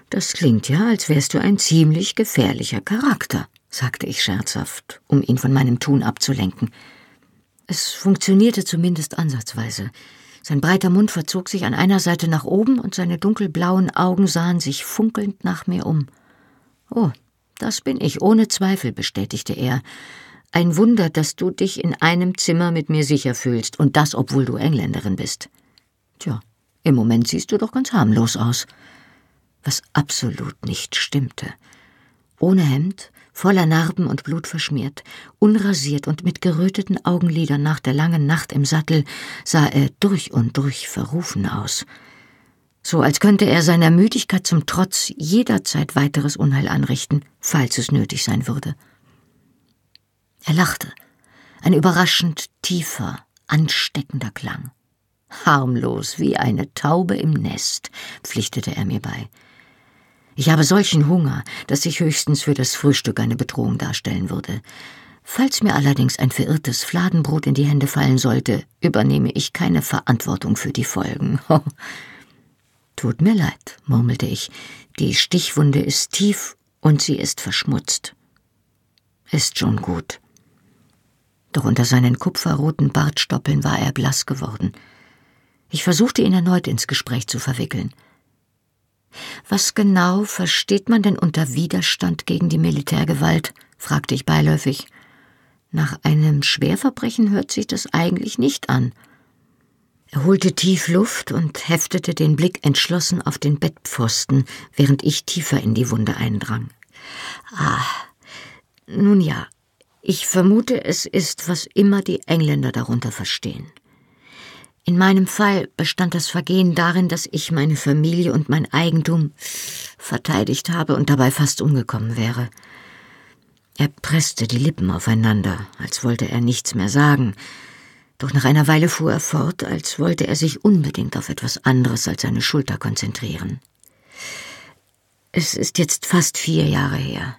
B: das klingt ja, als wärst du ein ziemlich gefährlicher Charakter, sagte ich scherzhaft, um ihn von meinem Tun abzulenken. Es funktionierte zumindest ansatzweise. Sein breiter Mund verzog sich an einer Seite nach oben und seine dunkelblauen Augen sahen sich funkelnd nach mir um. Oh, das bin ich, ohne Zweifel, bestätigte er. Ein Wunder, dass du dich in einem Zimmer mit mir sicher fühlst, und das, obwohl du Engländerin bist. Tja, im Moment siehst du doch ganz harmlos aus. Was absolut nicht stimmte. Ohne Hemd, voller Narben und blutverschmiert, unrasiert und mit geröteten Augenlidern nach der langen Nacht im Sattel, sah er durch und durch verrufen aus. So als könnte er seiner Müdigkeit zum Trotz jederzeit weiteres Unheil anrichten, falls es nötig sein würde. Er lachte, ein überraschend tiefer, ansteckender Klang. Harmlos wie eine Taube im Nest, pflichtete er mir bei. Ich habe solchen Hunger, dass ich höchstens für das Frühstück eine Bedrohung darstellen würde. Falls mir allerdings ein verirrtes Fladenbrot in die Hände fallen sollte, übernehme ich keine Verantwortung für die Folgen. Tut mir leid, murmelte ich. Die Stichwunde ist tief und sie ist verschmutzt. Ist schon gut. Doch unter seinen kupferroten Bartstoppeln war er blass geworden. Ich versuchte ihn erneut ins Gespräch zu verwickeln. Was genau versteht man denn unter Widerstand gegen die Militärgewalt? fragte ich beiläufig. Nach einem Schwerverbrechen hört sich das eigentlich nicht an. Er holte tief Luft und heftete den Blick entschlossen auf den Bettpfosten, während ich tiefer in die Wunde eindrang. Ah, nun ja, ich vermute, es ist, was immer die Engländer darunter verstehen. In meinem Fall bestand das Vergehen darin, dass ich meine Familie und mein Eigentum verteidigt habe und dabei fast umgekommen wäre. Er presste die Lippen aufeinander, als wollte er nichts mehr sagen, doch nach einer Weile fuhr er fort, als wollte er sich unbedingt auf etwas anderes als seine Schulter konzentrieren. Es ist jetzt fast vier Jahre her.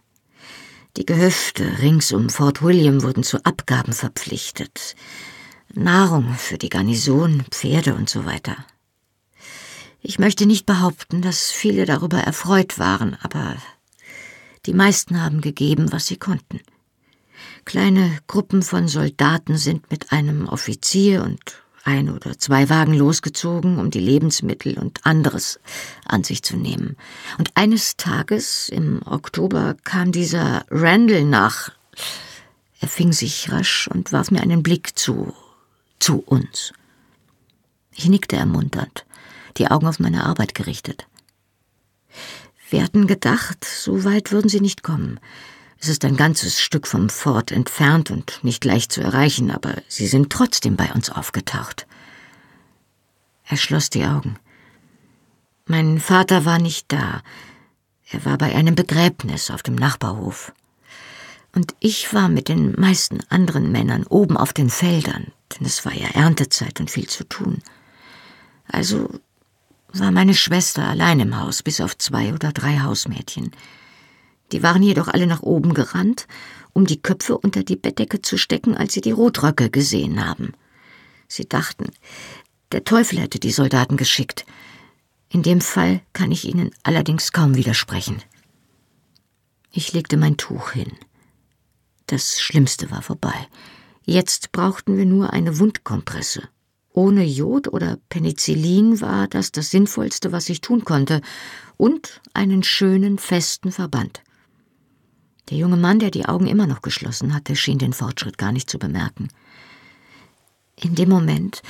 B: Die Gehöfte rings um Fort William wurden zu Abgaben verpflichtet. Nahrung für die Garnison, Pferde und so weiter. Ich möchte nicht behaupten, dass viele darüber erfreut waren, aber die meisten haben gegeben, was sie konnten. Kleine Gruppen von Soldaten sind mit einem Offizier und ein oder zwei Wagen losgezogen, um die Lebensmittel und anderes an sich zu nehmen. Und eines Tages im Oktober kam dieser Randall nach. Er fing sich rasch und warf mir einen Blick zu, zu uns. Ich nickte ermunternd, die Augen auf meine Arbeit gerichtet. Wir hatten gedacht, so weit würden sie nicht kommen. Es ist ein ganzes Stück vom Fort entfernt und nicht leicht zu erreichen, aber sie sind trotzdem bei uns aufgetaucht. Er schloss die Augen. Mein Vater war nicht da. Er war bei einem Begräbnis auf dem Nachbarhof. Und ich war mit den meisten anderen Männern oben auf den Feldern, denn es war ja Erntezeit und viel zu tun. Also war meine Schwester allein im Haus, bis auf zwei oder drei Hausmädchen. Die waren jedoch alle nach oben gerannt, um die Köpfe unter die Bettdecke zu stecken, als sie die Rotröcke gesehen haben. Sie dachten, der Teufel hätte die Soldaten geschickt. In dem Fall kann ich ihnen allerdings kaum widersprechen. Ich legte mein Tuch hin. Das Schlimmste war vorbei. Jetzt brauchten wir nur eine Wundkompresse. Ohne Jod oder Penicillin war das das Sinnvollste, was ich tun konnte, und einen schönen, festen Verband. Der junge Mann, der die Augen immer noch geschlossen hatte, schien den Fortschritt gar nicht zu bemerken. In dem Moment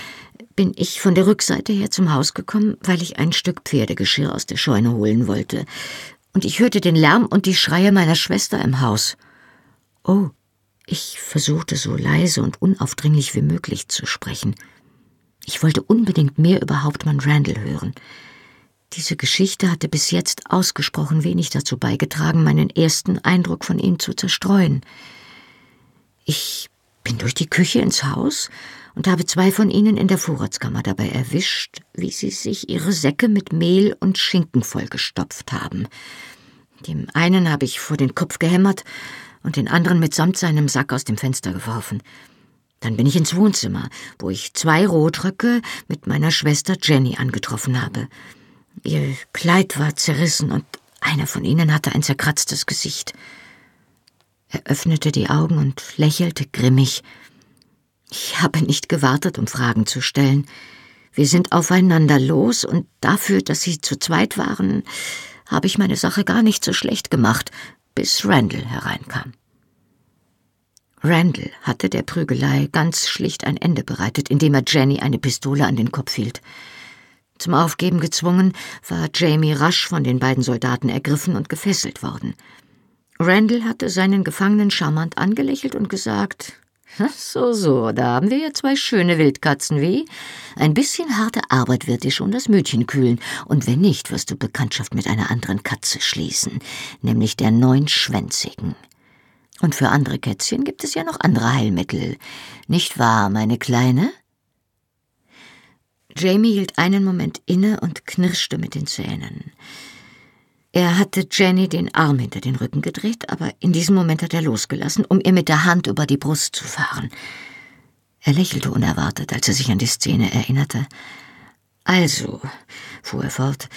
B: bin ich von der Rückseite her zum Haus gekommen, weil ich ein Stück Pferdegeschirr aus der Scheune holen wollte, und ich hörte den Lärm und die Schreie meiner Schwester im Haus. Oh, ich versuchte so leise und unaufdringlich wie möglich zu sprechen. Ich wollte unbedingt mehr über Hauptmann Randall hören. Diese Geschichte hatte bis jetzt ausgesprochen wenig dazu beigetragen, meinen ersten Eindruck von ihm zu zerstreuen. Ich bin durch die Küche ins Haus und habe zwei von ihnen in der Vorratskammer dabei erwischt, wie sie sich ihre Säcke mit Mehl und Schinken vollgestopft haben. Dem einen habe ich vor den Kopf gehämmert und den anderen mitsamt seinem Sack aus dem Fenster geworfen. Dann bin ich ins Wohnzimmer, wo ich zwei Rotröcke mit meiner Schwester Jenny angetroffen habe. Ihr Kleid war zerrissen und einer von ihnen hatte ein zerkratztes Gesicht. Er öffnete die Augen und lächelte grimmig. Ich habe nicht gewartet, um Fragen zu stellen. Wir sind aufeinander los, und dafür, dass sie zu zweit waren, habe ich meine Sache gar nicht so schlecht gemacht, bis Randall hereinkam. Randall hatte der Prügelei ganz schlicht ein Ende bereitet, indem er Jenny eine Pistole an den Kopf hielt. Zum Aufgeben gezwungen, war Jamie rasch von den beiden Soldaten ergriffen und gefesselt worden. Randall hatte seinen Gefangenen charmant angelächelt und gesagt, so, so, da haben wir ja zwei schöne Wildkatzen, wie? Ein bisschen harte Arbeit wird dir schon das Mütchen kühlen, und wenn nicht, wirst du Bekanntschaft mit einer anderen Katze schließen, nämlich der neunschwänzigen. Und für andere Kätzchen gibt es ja noch andere Heilmittel. Nicht wahr, meine Kleine? Jamie hielt einen Moment inne und knirschte mit den Zähnen. Er hatte Jenny den Arm hinter den Rücken gedreht, aber in diesem Moment hat er losgelassen, um ihr mit der Hand über die Brust zu fahren. Er lächelte unerwartet, als er sich an die Szene erinnerte. Also, fuhr er fort,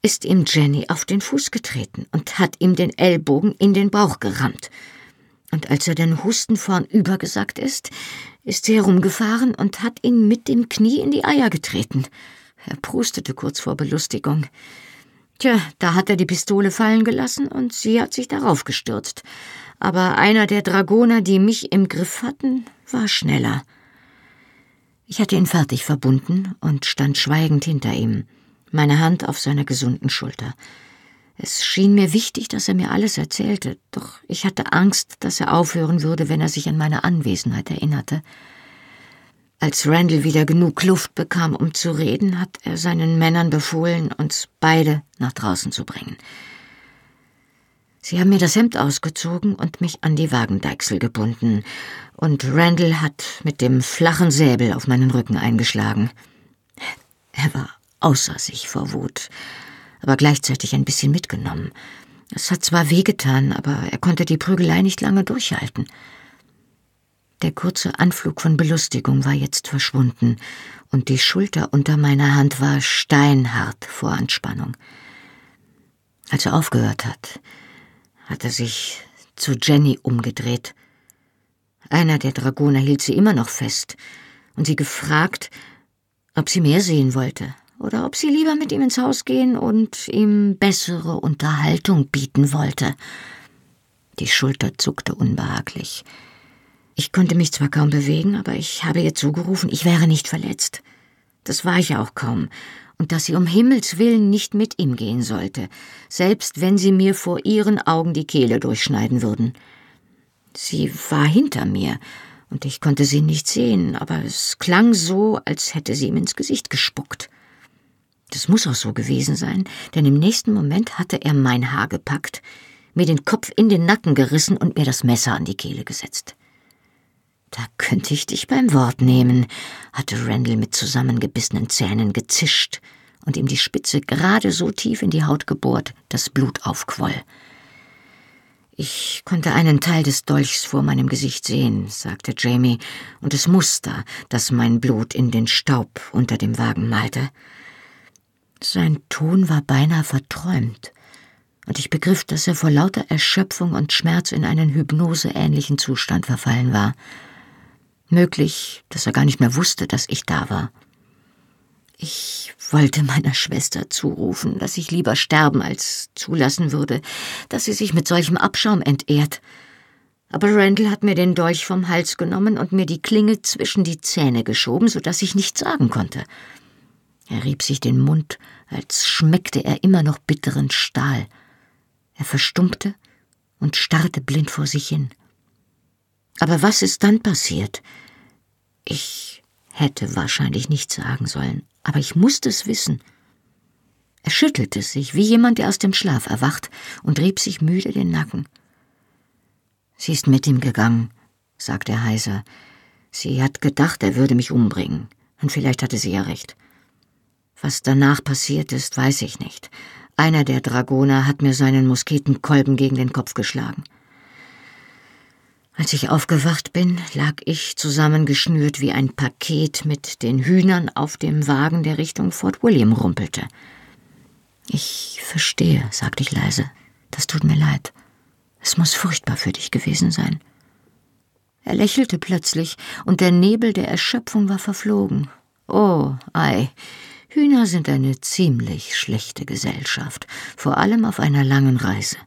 B: ist ihm Jenny auf den Fuß getreten und hat ihm den Ellbogen in den Bauch gerammt. Und als er den Husten vornüber gesagt ist, ist sie herumgefahren und hat ihn mit dem Knie in die Eier getreten. Er prustete kurz vor Belustigung. Tja, da hat er die Pistole fallen gelassen und sie hat sich darauf gestürzt. Aber einer der Dragoner, die mich im Griff hatten, war schneller. Ich hatte ihn fertig verbunden und stand schweigend hinter ihm, meine Hand auf seiner gesunden Schulter. Es schien mir wichtig, dass er mir alles erzählte, doch ich hatte Angst, dass er aufhören würde, wenn er sich an meine Anwesenheit erinnerte. Als Randall wieder genug Luft bekam, um zu reden, hat er seinen Männern befohlen, uns beide nach draußen zu bringen. Sie haben mir das Hemd ausgezogen und mich an die Wagendeichsel gebunden, und Randall hat mit dem flachen Säbel auf meinen Rücken eingeschlagen. Er war außer sich vor Wut, aber gleichzeitig ein bisschen mitgenommen. Es hat zwar wehgetan, aber er konnte die Prügelei nicht lange durchhalten. Der kurze Anflug von Belustigung war jetzt verschwunden, und die Schulter unter meiner Hand war steinhart vor Anspannung. Als er aufgehört hat, hat er sich zu Jenny umgedreht. Einer der Dragoner hielt sie immer noch fest und sie gefragt, ob sie mehr sehen wollte oder ob sie lieber mit ihm ins Haus gehen und ihm bessere Unterhaltung bieten wollte. Die Schulter zuckte unbehaglich. Ich konnte mich zwar kaum bewegen, aber ich habe ihr zugerufen, ich wäre nicht verletzt. Das war ich auch kaum, und dass sie um Himmels willen nicht mit ihm gehen sollte, selbst wenn sie mir vor ihren Augen die Kehle durchschneiden würden. Sie war hinter mir, und ich konnte sie nicht sehen, aber es klang so, als hätte sie ihm ins Gesicht gespuckt. Das muss auch so gewesen sein, denn im nächsten Moment hatte er mein Haar gepackt, mir den Kopf in den Nacken gerissen und mir das Messer an die Kehle gesetzt. Da könnte ich dich beim Wort nehmen, hatte Randall mit zusammengebissenen Zähnen gezischt und ihm die Spitze gerade so tief in die Haut gebohrt, dass Blut aufquoll. Ich konnte einen Teil des Dolchs vor meinem Gesicht sehen, sagte Jamie, und das Muster, das mein Blut in den Staub unter dem Wagen malte. Sein Ton war beinahe verträumt, und ich begriff, dass er vor lauter Erschöpfung und Schmerz in einen hypnoseähnlichen Zustand verfallen war. Möglich, dass er gar nicht mehr wusste, dass ich da war. Ich wollte meiner Schwester zurufen, dass ich lieber sterben als zulassen würde, dass sie sich mit solchem Abschaum entehrt. Aber Randall hat mir den Dolch vom Hals genommen und mir die Klinge zwischen die Zähne geschoben, so dass ich nichts sagen konnte. Er rieb sich den Mund, als schmeckte er immer noch bitteren Stahl. Er verstummte und starrte blind vor sich hin. Aber was ist dann passiert? Ich hätte wahrscheinlich nichts sagen sollen, aber ich musste es wissen. Er schüttelte sich, wie jemand, der aus dem Schlaf erwacht, und rieb sich müde den Nacken. Sie ist mit ihm gegangen, sagte er heiser. Sie hat gedacht, er würde mich umbringen. Und vielleicht hatte sie ja recht. Was danach passiert ist, weiß ich nicht. Einer der Dragoner hat mir seinen Musketenkolben gegen den Kopf geschlagen. Als ich aufgewacht bin, lag ich zusammengeschnürt wie ein Paket mit den Hühnern auf dem Wagen, der Richtung Fort William rumpelte. Ich verstehe, sagte ich leise. Das tut mir leid. Es muss furchtbar für dich gewesen sein. Er lächelte plötzlich, und der Nebel der Erschöpfung war verflogen. Oh, ei, Hühner sind eine ziemlich schlechte Gesellschaft, vor allem auf einer langen Reise.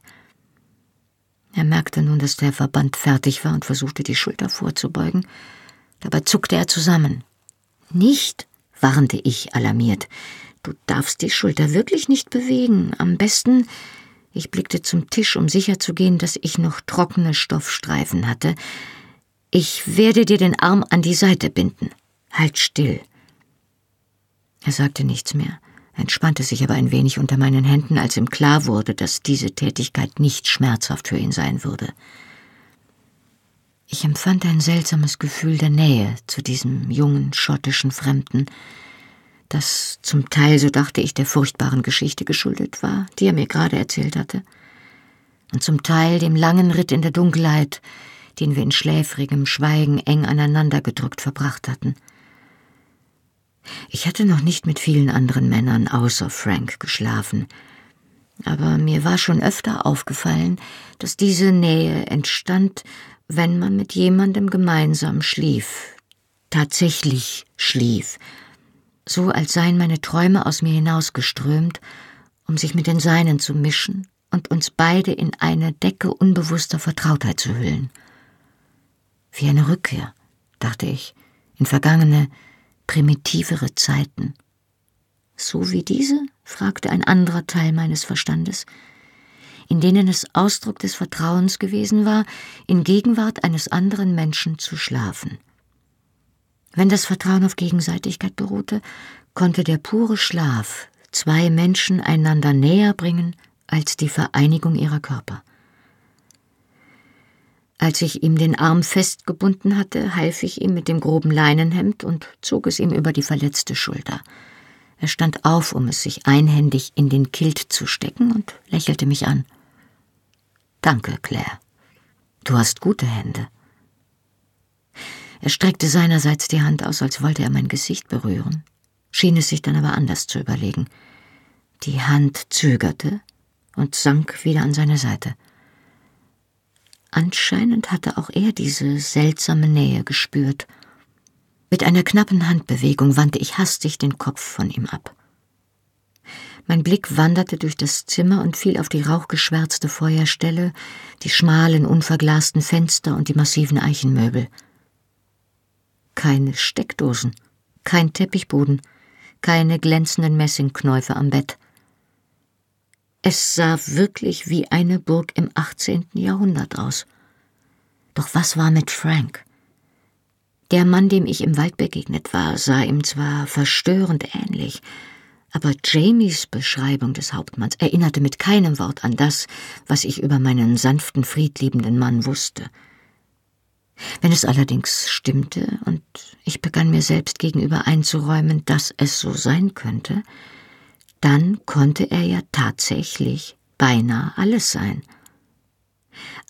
B: Er merkte nun, dass der Verband fertig war und versuchte, die Schulter vorzubeugen. Dabei zuckte er zusammen. Nicht, warnte ich alarmiert. Du darfst die Schulter wirklich nicht bewegen. Am besten. Ich blickte zum Tisch, um sicherzugehen, dass ich noch trockene Stoffstreifen hatte. Ich werde dir den Arm an die Seite binden. Halt still. Er sagte nichts mehr, entspannte sich aber ein wenig unter meinen Händen, als ihm klar wurde, dass diese Tätigkeit nicht schmerzhaft für ihn sein würde. Ich empfand ein seltsames Gefühl der Nähe zu diesem jungen schottischen Fremden, das zum Teil, so dachte ich, der furchtbaren Geschichte geschuldet war, die er mir gerade erzählt hatte, und zum Teil dem langen Ritt in der Dunkelheit, den wir in schläfrigem Schweigen eng aneinandergedrückt verbracht hatten. Ich hatte noch nicht mit vielen anderen Männern außer Frank geschlafen, aber mir war schon öfter aufgefallen, dass diese Nähe entstand, wenn man mit jemandem gemeinsam schlief, tatsächlich schlief, so als seien meine Träume aus mir hinausgeströmt, um sich mit den seinen zu mischen und uns beide in eine Decke unbewusster Vertrautheit zu hüllen. Wie eine Rückkehr, dachte ich, in vergangene, primitivere Zeiten. So wie diese? fragte ein anderer Teil meines Verstandes, in denen es Ausdruck des Vertrauens gewesen war, in Gegenwart eines anderen Menschen zu schlafen. Wenn das Vertrauen auf Gegenseitigkeit beruhte, konnte der pure Schlaf zwei Menschen einander näher bringen als die Vereinigung ihrer Körper. Als ich ihm den Arm festgebunden hatte, half ich ihm mit dem groben Leinenhemd und zog es ihm über die verletzte Schulter. Er stand auf, um es sich einhändig in den Kilt zu stecken und lächelte mich an. Danke, Claire. Du hast gute Hände. Er streckte seinerseits die Hand aus, als wollte er mein Gesicht berühren, schien es sich dann aber anders zu überlegen. Die Hand zögerte und sank wieder an seine Seite. Anscheinend hatte auch er diese seltsame Nähe gespürt. Mit einer knappen Handbewegung wandte ich hastig den Kopf von ihm ab. Mein Blick wanderte durch das Zimmer und fiel auf die rauchgeschwärzte Feuerstelle, die schmalen, unverglasten Fenster und die massiven Eichenmöbel. Keine Steckdosen, kein Teppichboden, keine glänzenden Messingknäufe am Bett. Es sah wirklich wie eine Burg im 18. Jahrhundert aus. Doch was war mit Frank? Der Mann, dem ich im Wald begegnet war, sah ihm zwar verstörend ähnlich, aber Jamies Beschreibung des Hauptmanns erinnerte mit keinem Wort an das, was ich über meinen sanften, friedliebenden Mann wusste. Wenn es allerdings stimmte, und ich begann mir selbst gegenüber einzuräumen, dass es so sein könnte, dann konnte er ja tatsächlich beinahe alles sein.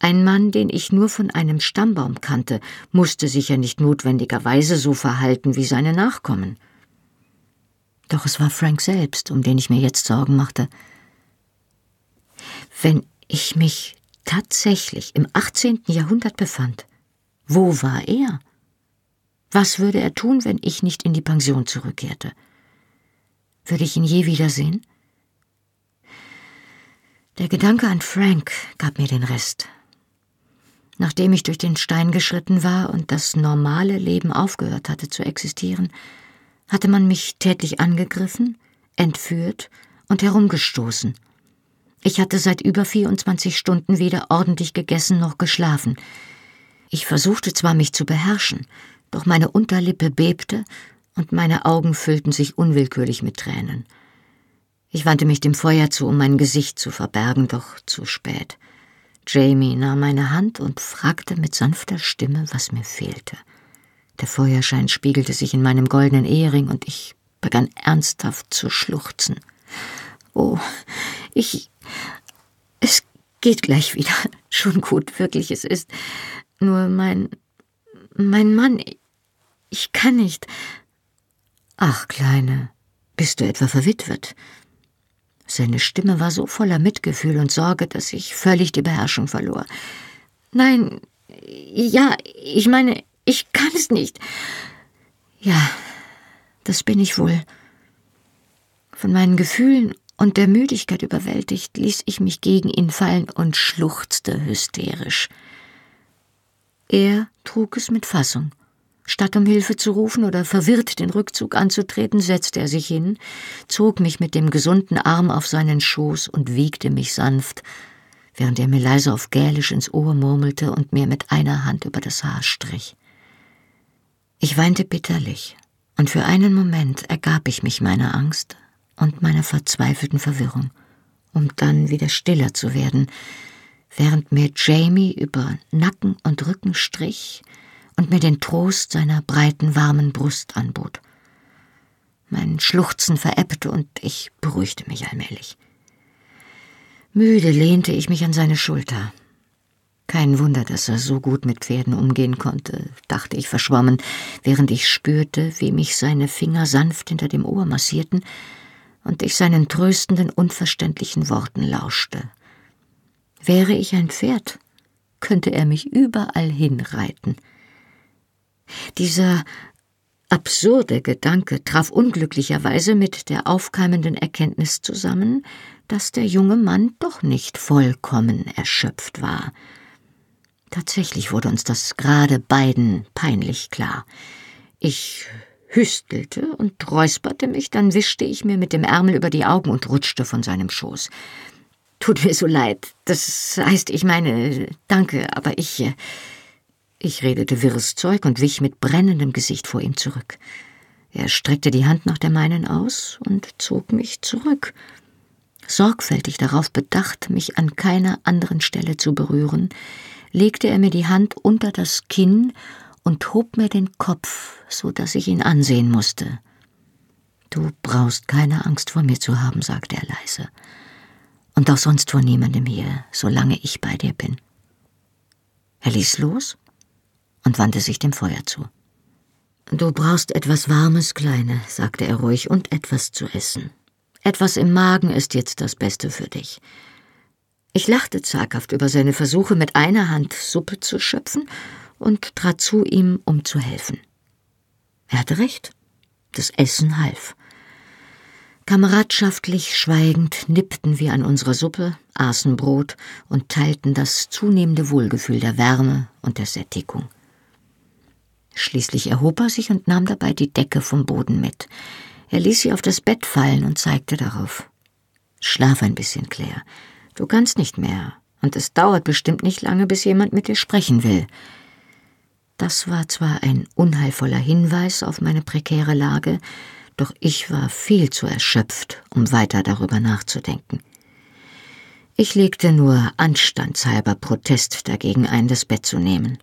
B: Ein Mann, den ich nur von einem Stammbaum kannte, musste sich ja nicht notwendigerweise so verhalten wie seine Nachkommen. Doch es war Frank selbst, um den ich mir jetzt Sorgen machte. Wenn ich mich tatsächlich im 18. Jahrhundert befand, wo war er? Was würde er tun, wenn ich nicht in die Pension zurückkehrte? Würde ich ihn je wiedersehen? Der Gedanke an Frank gab mir den Rest. Nachdem ich durch den Stein geschritten war und das normale Leben aufgehört hatte zu existieren, hatte man mich tätlich angegriffen, entführt und herumgestoßen. Ich hatte seit über 24 Stunden weder ordentlich gegessen noch geschlafen. Ich versuchte zwar, mich zu beherrschen, doch meine Unterlippe bebte und meine Augen füllten sich unwillkürlich mit Tränen. Ich wandte mich dem Feuer zu, um mein Gesicht zu verbergen, doch zu spät. Jamie nahm meine Hand und fragte mit sanfter Stimme, was mir fehlte. Der Feuerschein spiegelte sich in meinem goldenen Ehering und ich begann ernsthaft zu schluchzen. Oh, ich. Es geht gleich wieder. Schon gut, wirklich, es ist. Nur mein. Mein Mann. Ich kann nicht. Ach, Kleine, bist du etwa verwitwet? Seine Stimme war so voller Mitgefühl und Sorge, dass ich völlig die Beherrschung verlor. Nein, ja, ich meine, ich kann es nicht. Ja, das bin ich wohl. Von meinen Gefühlen und der Müdigkeit überwältigt, ließ ich mich gegen ihn fallen und schluchzte hysterisch. Er trug es mit Fassung. Statt um Hilfe zu rufen oder verwirrt den Rückzug anzutreten, setzte er sich hin, zog mich mit dem gesunden Arm auf seinen Schoß und wiegte mich sanft, während er mir leise auf Gälisch ins Ohr murmelte und mir mit einer Hand über das Haar strich. Ich weinte bitterlich, und für einen Moment ergab ich mich meiner Angst und meiner verzweifelten Verwirrung, um dann wieder stiller zu werden, während mir Jamie über Nacken und Rücken strich, und mir den Trost seiner breiten, warmen Brust anbot. Mein Schluchzen verebbte und ich beruhigte mich allmählich. Müde lehnte ich mich an seine Schulter. Kein Wunder, dass er so gut mit Pferden umgehen konnte, dachte ich verschwommen, während ich spürte, wie mich seine Finger sanft hinter dem Ohr massierten und ich seinen tröstenden, unverständlichen Worten lauschte. Wäre ich ein Pferd, könnte er mich überall hinreiten. Dieser absurde Gedanke traf unglücklicherweise mit der aufkeimenden Erkenntnis zusammen, dass der junge Mann doch nicht vollkommen erschöpft war. Tatsächlich wurde uns das gerade beiden peinlich klar. Ich hüstelte und räusperte mich, dann wischte ich mir mit dem Ärmel über die Augen und rutschte von seinem Schoß. Tut mir so leid. Das heißt, ich meine, danke, aber ich. Ich redete wirres Zeug und wich mit brennendem Gesicht vor ihm zurück. Er streckte die Hand nach der meinen aus und zog mich zurück. Sorgfältig darauf bedacht, mich an keiner anderen Stelle zu berühren, legte er mir die Hand unter das Kinn und hob mir den Kopf, so dass ich ihn ansehen musste. Du brauchst keine Angst vor mir zu haben, sagte er leise. Und auch sonst vor niemandem hier, solange ich bei dir bin. Er ließ los und wandte sich dem Feuer zu. Du brauchst etwas Warmes, Kleine, sagte er ruhig, und etwas zu essen. Etwas im Magen ist jetzt das Beste für dich. Ich lachte zaghaft über seine Versuche, mit einer Hand Suppe zu schöpfen und trat zu ihm, um zu helfen. Er hatte recht. Das Essen half. Kameradschaftlich schweigend nippten wir an unserer Suppe, aßen Brot und teilten das zunehmende Wohlgefühl der Wärme und der Sättigung. Schließlich erhob er sich und nahm dabei die Decke vom Boden mit. Er ließ sie auf das Bett fallen und zeigte darauf. Schlaf ein bisschen, Claire. Du kannst nicht mehr, und es dauert bestimmt nicht lange, bis jemand mit dir sprechen will. Das war zwar ein unheilvoller Hinweis auf meine prekäre Lage, doch ich war viel zu erschöpft, um weiter darüber nachzudenken. Ich legte nur anstandshalber Protest dagegen ein, das Bett zu nehmen.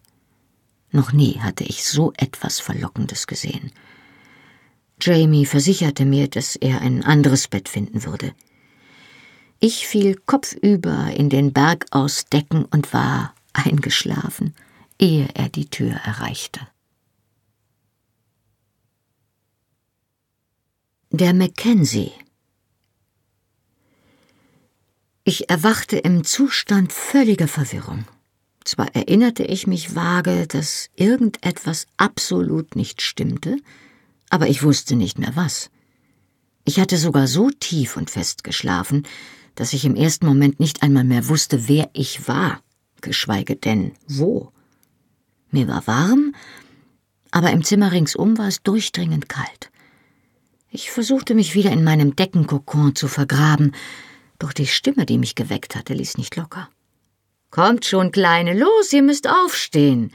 B: Noch nie hatte ich so etwas Verlockendes gesehen. Jamie versicherte mir, dass er ein anderes Bett finden würde. Ich fiel kopfüber in den Berg aus Decken und war eingeschlafen, ehe er die Tür erreichte. Der Mackenzie Ich erwachte im Zustand völliger Verwirrung. Zwar erinnerte ich mich vage, dass irgendetwas absolut nicht stimmte, aber ich wusste nicht mehr was. Ich hatte sogar so tief und fest geschlafen, dass ich im ersten Moment nicht einmal mehr wusste, wer ich war, geschweige denn wo. Mir war warm, aber im Zimmer ringsum war es durchdringend kalt. Ich versuchte mich wieder in meinem Deckenkokon zu vergraben, doch die Stimme, die mich geweckt hatte, ließ nicht locker. Kommt schon, Kleine, los, ihr müsst aufstehen.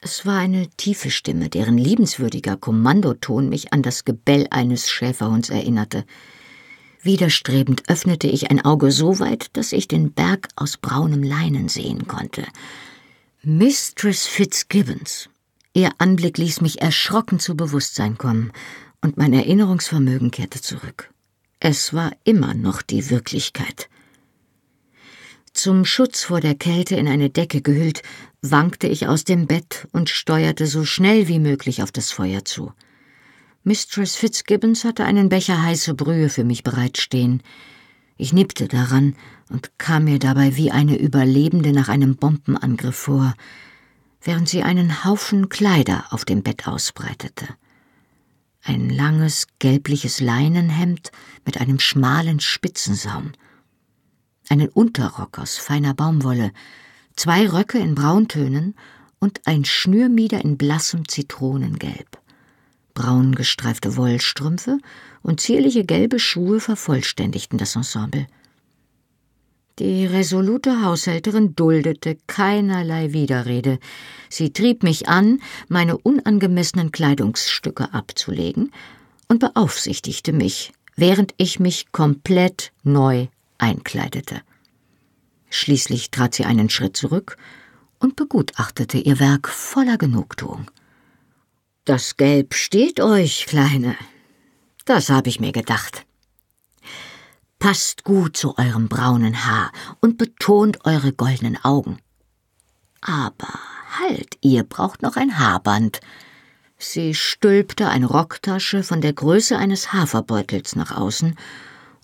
B: Es war eine tiefe Stimme, deren liebenswürdiger Kommandoton mich an das Gebell eines Schäferhunds erinnerte. Widerstrebend öffnete ich ein Auge so weit, dass ich den Berg aus braunem Leinen sehen konnte. Mistress Fitzgibbons. Ihr Anblick ließ mich erschrocken zu Bewusstsein kommen, und mein Erinnerungsvermögen kehrte zurück. Es war immer noch die Wirklichkeit. Zum Schutz vor der Kälte in eine Decke gehüllt, wankte ich aus dem Bett und steuerte so schnell wie möglich auf das Feuer zu. Mistress Fitzgibbons hatte einen Becher heiße Brühe für mich bereitstehen. Ich nippte daran und kam mir dabei wie eine Überlebende nach einem Bombenangriff vor, während sie einen Haufen Kleider auf dem Bett ausbreitete. Ein langes, gelbliches Leinenhemd mit einem schmalen Spitzensaum, einen Unterrock aus feiner Baumwolle, zwei Röcke in Brauntönen und ein Schnürmieder in blassem Zitronengelb braun gestreifte Wollstrümpfe und zierliche gelbe Schuhe vervollständigten das Ensemble. Die resolute Haushälterin duldete keinerlei Widerrede. Sie trieb mich an, meine unangemessenen Kleidungsstücke abzulegen und beaufsichtigte mich, während ich mich komplett neu einkleidete. Schließlich trat sie einen Schritt zurück und begutachtete ihr Werk voller Genugtuung. Das Gelb steht euch, Kleine. Das habe ich mir gedacht. Passt gut zu eurem braunen Haar und betont eure goldenen Augen. Aber halt, ihr braucht noch ein Haarband. Sie stülpte eine Rocktasche von der Größe eines Haferbeutels nach außen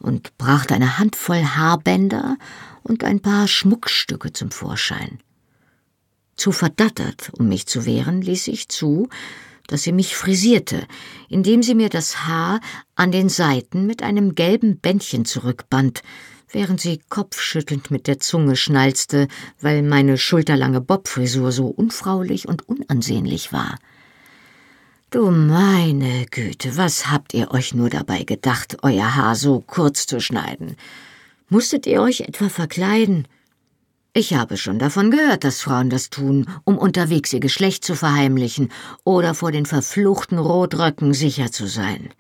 B: und brachte eine Handvoll Haarbänder und ein paar Schmuckstücke zum Vorschein. Zu verdattert, um mich zu wehren, ließ ich zu, dass sie mich frisierte, indem sie mir das Haar an den Seiten mit einem gelben Bändchen zurückband, während sie kopfschüttelnd mit der Zunge schnalzte, weil meine schulterlange Bobfrisur so unfraulich und unansehnlich war. Du meine Güte, was habt ihr euch nur dabei gedacht, euer Haar so kurz zu schneiden? Musstet ihr euch etwa verkleiden? Ich habe schon davon gehört, dass Frauen das tun, um unterwegs ihr Geschlecht zu verheimlichen oder vor den verfluchten Rotröcken sicher zu sein.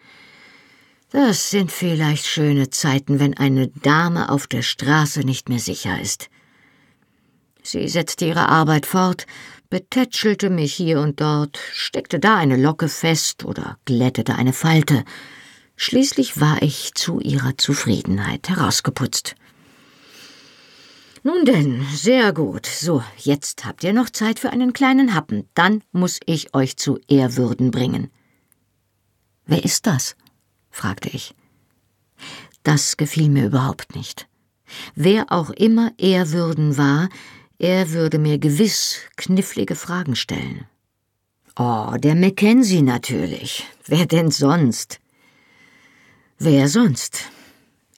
B: Das sind vielleicht schöne Zeiten, wenn eine Dame auf der Straße nicht mehr sicher ist. Sie setzte ihre Arbeit fort, betätschelte mich hier und dort, steckte da eine Locke fest oder glättete eine Falte. Schließlich war ich zu ihrer Zufriedenheit herausgeputzt. Nun denn, sehr gut. So, jetzt habt ihr noch Zeit für einen kleinen Happen. Dann muss ich euch zu Ehrwürden bringen. Wer ist das? fragte ich. Das gefiel mir überhaupt nicht. Wer auch immer Ehrwürden war, er würde mir gewiss knifflige Fragen stellen. Oh, der Mackenzie natürlich. Wer denn sonst? Wer sonst?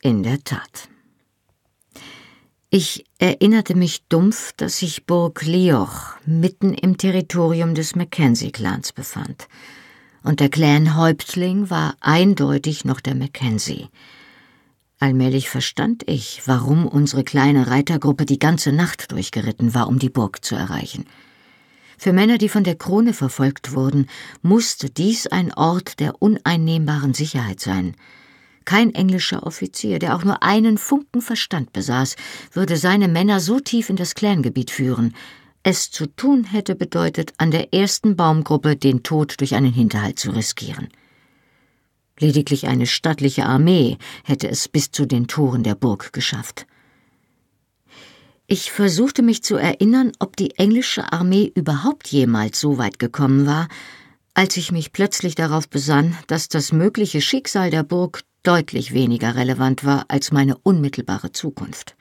B: In der Tat. Ich erinnerte mich dumpf, dass sich Burg Leoch mitten im Territorium des Mackenzie-Clans befand. Und der Clan-Häuptling war eindeutig noch der Mackenzie. Allmählich verstand ich, warum unsere kleine Reitergruppe die ganze Nacht durchgeritten war, um die Burg zu erreichen. Für Männer, die von der Krone verfolgt wurden, musste dies ein Ort der uneinnehmbaren Sicherheit sein – kein englischer Offizier, der auch nur einen Funken Verstand besaß, würde seine Männer so tief in das Clangebiet führen. Es zu tun hätte bedeutet, an der ersten Baumgruppe den Tod durch einen Hinterhalt zu riskieren. Lediglich eine stattliche Armee hätte es bis zu den Toren der Burg geschafft. Ich versuchte mich zu erinnern, ob die englische Armee überhaupt jemals so weit gekommen war, als ich mich plötzlich darauf besann, dass das mögliche Schicksal der Burg deutlich weniger relevant war als meine unmittelbare Zukunft.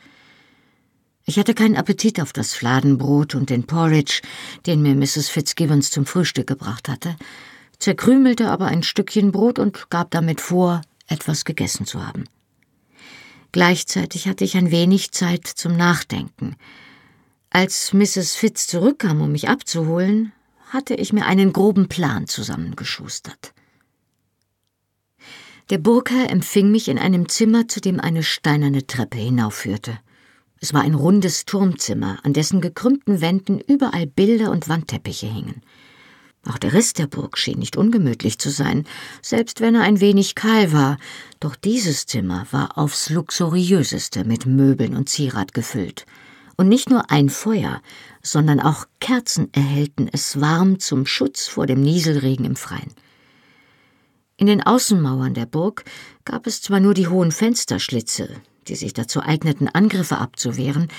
B: Ich hatte keinen Appetit auf das Fladenbrot und den Porridge, den mir Mrs. Fitzgibbons zum Frühstück gebracht hatte, zerkrümelte aber ein Stückchen Brot und gab damit vor, etwas gegessen zu haben. Gleichzeitig hatte ich ein wenig Zeit zum Nachdenken. Als Mrs. Fitz zurückkam, um mich abzuholen, hatte ich mir einen groben Plan zusammengeschustert. Der Burgherr empfing mich in einem Zimmer, zu dem eine steinerne Treppe hinaufführte. Es war ein rundes Turmzimmer, an dessen gekrümmten Wänden überall Bilder und Wandteppiche hingen. Auch der Rest der Burg schien nicht ungemütlich zu sein, selbst wenn er ein wenig kahl war, Doch dieses Zimmer war aufs luxuriöseste mit Möbeln und Zierat gefüllt. Und nicht nur ein Feuer, sondern auch Kerzen erhellten es warm zum Schutz vor dem Nieselregen im Freien. In den Außenmauern der Burg gab es zwar nur die hohen Fensterschlitze, die sich dazu eigneten, Angriffe abzuwehren,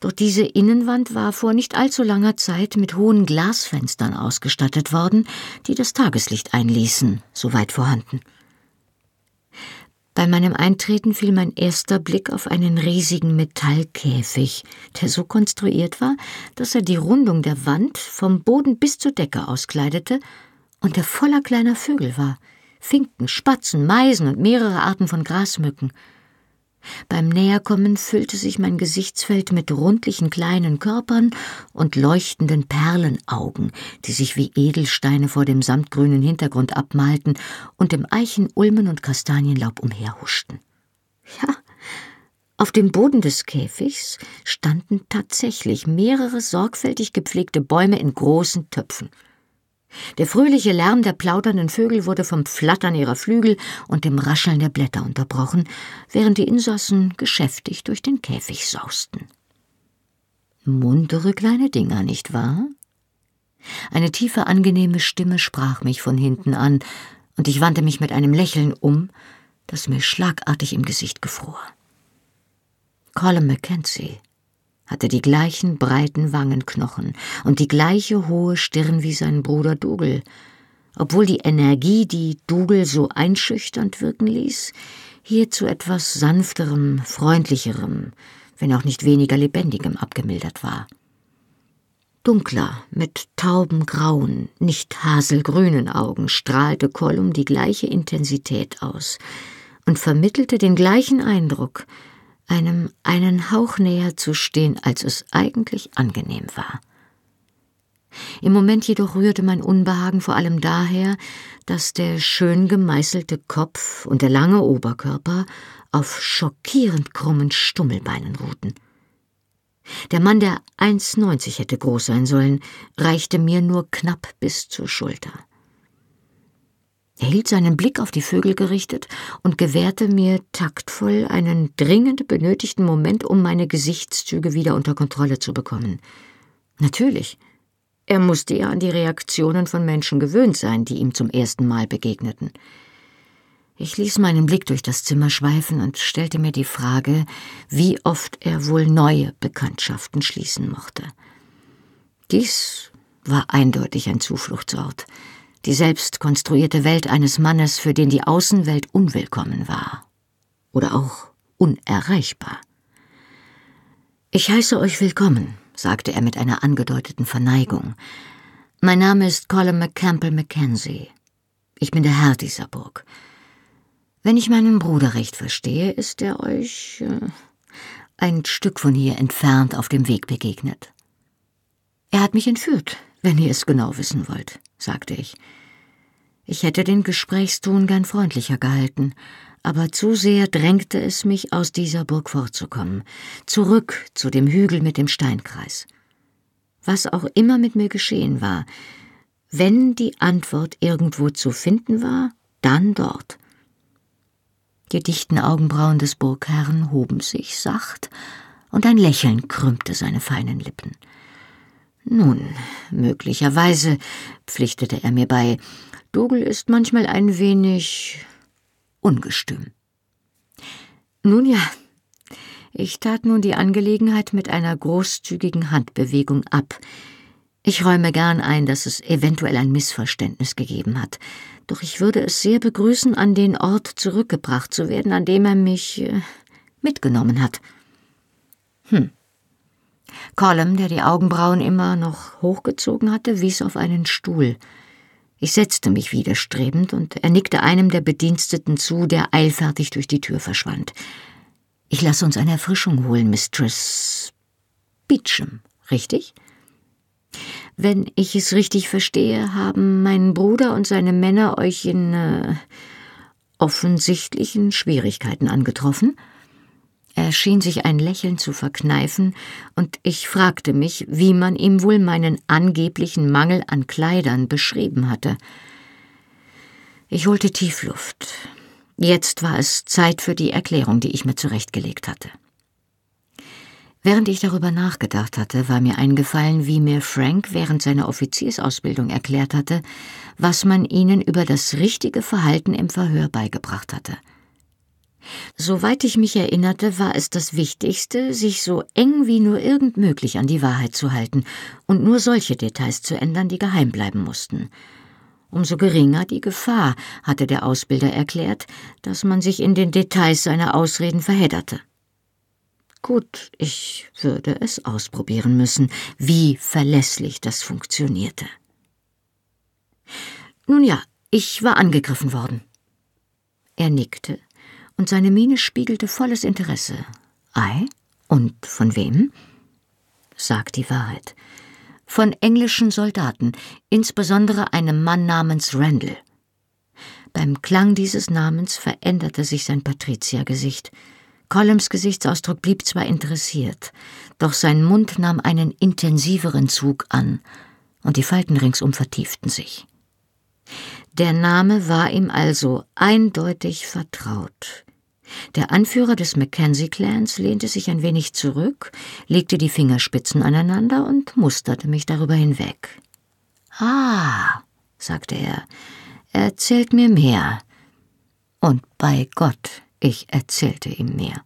B: doch diese Innenwand war vor nicht allzu langer Zeit mit hohen Glasfenstern ausgestattet worden, die das Tageslicht einließen, soweit vorhanden. Bei meinem Eintreten fiel mein erster Blick auf einen riesigen Metallkäfig, der so konstruiert war, dass er die Rundung der Wand vom Boden bis zur Decke auskleidete und der voller kleiner Vögel war. Finken, Spatzen, Meisen und mehrere Arten von Grasmücken. Beim Näherkommen füllte sich mein Gesichtsfeld mit rundlichen kleinen Körpern und leuchtenden Perlenaugen, die sich wie Edelsteine vor dem samtgrünen Hintergrund abmalten und im Eichenulmen und Kastanienlaub umherhuschten. Ja, auf dem Boden des Käfigs standen tatsächlich mehrere sorgfältig gepflegte Bäume in großen Töpfen. Der fröhliche Lärm der plaudernden Vögel wurde vom Flattern ihrer Flügel und dem Rascheln der Blätter unterbrochen, während die Insassen geschäftig durch den Käfig sausten. Muntere kleine Dinger, nicht wahr? Eine tiefe, angenehme Stimme sprach mich von hinten an, und ich wandte mich mit einem Lächeln um, das mir schlagartig im Gesicht gefror. Colin Mackenzie hatte die gleichen breiten Wangenknochen und die gleiche hohe Stirn wie sein Bruder Dougal, obwohl die Energie, die Dougal so einschüchternd wirken ließ, hier zu etwas sanfterem, freundlicherem, wenn auch nicht weniger lebendigem abgemildert war. Dunkler, mit tauben grauen, nicht haselgrünen Augen strahlte Kollum die gleiche Intensität aus und vermittelte den gleichen Eindruck, einem einen Hauch näher zu stehen, als es eigentlich angenehm war. Im Moment jedoch rührte mein Unbehagen vor allem daher, dass der schön gemeißelte Kopf und der lange Oberkörper auf schockierend krummen Stummelbeinen ruhten. Der Mann, der 1,90 hätte groß sein sollen, reichte mir nur knapp bis zur Schulter. Er hielt seinen Blick auf die Vögel gerichtet und gewährte mir taktvoll einen dringend benötigten Moment, um meine Gesichtszüge wieder unter Kontrolle zu bekommen. Natürlich. Er musste ja an die Reaktionen von Menschen gewöhnt sein, die ihm zum ersten Mal begegneten. Ich ließ meinen Blick durch das Zimmer schweifen und stellte mir die Frage, wie oft er wohl neue Bekanntschaften schließen mochte. Dies war eindeutig ein Zufluchtsort die selbst konstruierte Welt eines Mannes, für den die Außenwelt unwillkommen war oder auch unerreichbar. Ich heiße euch willkommen, sagte er mit einer angedeuteten Verneigung. Mein Name ist Colin McCampbell Mackenzie. Ich bin der Herr dieser Burg. Wenn ich meinen Bruder recht verstehe, ist er euch äh, ein Stück von hier entfernt auf dem Weg begegnet. Er hat mich entführt, wenn ihr es genau wissen wollt sagte ich. Ich hätte den Gesprächston gern freundlicher gehalten, aber zu sehr drängte es mich, aus dieser Burg fortzukommen, zurück zu dem Hügel mit dem Steinkreis. Was auch immer mit mir geschehen war, wenn die Antwort irgendwo zu finden war, dann dort. Die dichten Augenbrauen des Burgherrn hoben sich sacht, und ein Lächeln krümmte seine feinen Lippen. Nun, möglicherweise, pflichtete er mir bei, Dougal ist manchmal ein wenig ungestüm. Nun ja, ich tat nun die Angelegenheit mit einer großzügigen Handbewegung ab. Ich räume gern ein, dass es eventuell ein Missverständnis gegeben hat, doch ich würde es sehr begrüßen, an den Ort zurückgebracht zu werden, an dem er mich äh, mitgenommen hat. Hm. Colum, der die Augenbrauen immer noch hochgezogen hatte, wies auf einen Stuhl. Ich setzte mich widerstrebend und er nickte einem der Bediensteten zu, der eilfertig durch die Tür verschwand. Ich lasse uns eine Erfrischung holen, Mistress Beecham, richtig? Wenn ich es richtig verstehe, haben mein Bruder und seine Männer euch in äh, offensichtlichen Schwierigkeiten angetroffen? Er schien sich ein Lächeln zu verkneifen, und ich fragte mich, wie man ihm wohl meinen angeblichen Mangel an Kleidern beschrieben hatte. Ich holte Tiefluft. Jetzt war es Zeit für die Erklärung, die ich mir zurechtgelegt hatte. Während ich darüber nachgedacht hatte, war mir eingefallen, wie mir Frank während seiner Offiziersausbildung erklärt hatte, was man ihnen über das richtige Verhalten im Verhör beigebracht hatte. Soweit ich mich erinnerte, war es das Wichtigste, sich so eng wie nur irgend möglich an die Wahrheit zu halten und nur solche Details zu ändern, die geheim bleiben mussten. Umso geringer die Gefahr, hatte der Ausbilder erklärt, dass man sich in den Details seiner Ausreden verhedderte. Gut, ich würde es ausprobieren müssen, wie verlässlich das funktionierte. Nun ja, ich war angegriffen worden. Er nickte, und seine Miene spiegelte volles Interesse. Ei? Und von wem? Sag die Wahrheit. Von englischen Soldaten, insbesondere einem Mann namens Randall. Beim Klang dieses Namens veränderte sich sein Patriziergesicht. Columns Gesichtsausdruck blieb zwar interessiert, doch sein Mund nahm einen intensiveren Zug an, und die Falten ringsum vertieften sich. Der Name war ihm also eindeutig vertraut. Der Anführer des Mackenzie-Clans lehnte sich ein wenig zurück, legte die Fingerspitzen aneinander und musterte mich darüber hinweg. Ah, sagte er, erzählt mir mehr. Und bei Gott, ich erzählte ihm mehr.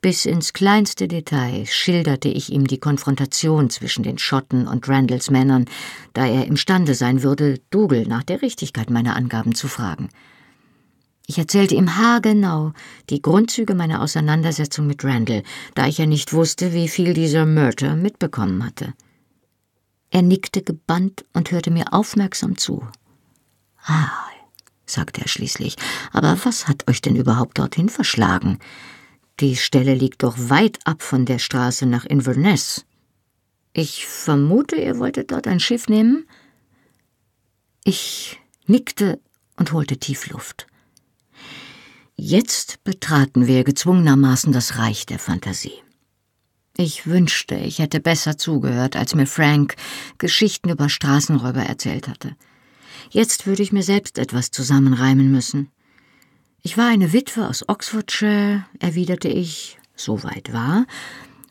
B: Bis ins kleinste Detail schilderte ich ihm die Konfrontation zwischen den Schotten und Randalls Männern, da er imstande sein würde, Dougal nach der Richtigkeit meiner Angaben zu fragen. Ich erzählte ihm haargenau die Grundzüge meiner Auseinandersetzung mit Randall, da ich ja nicht wusste, wie viel dieser Murder mitbekommen hatte. Er nickte gebannt und hörte mir aufmerksam zu. Ah, sagte er schließlich, aber was hat euch denn überhaupt dorthin verschlagen? Die Stelle liegt doch weit ab von der Straße nach Inverness. Ich vermute, ihr wolltet dort ein Schiff nehmen? Ich nickte und holte tief Luft. Jetzt betraten wir gezwungenermaßen das Reich der Fantasie. Ich wünschte, ich hätte besser zugehört, als mir Frank Geschichten über Straßenräuber erzählt hatte. Jetzt würde ich mir selbst etwas zusammenreimen müssen. Ich war eine Witwe aus Oxfordshire, erwiderte ich, soweit war,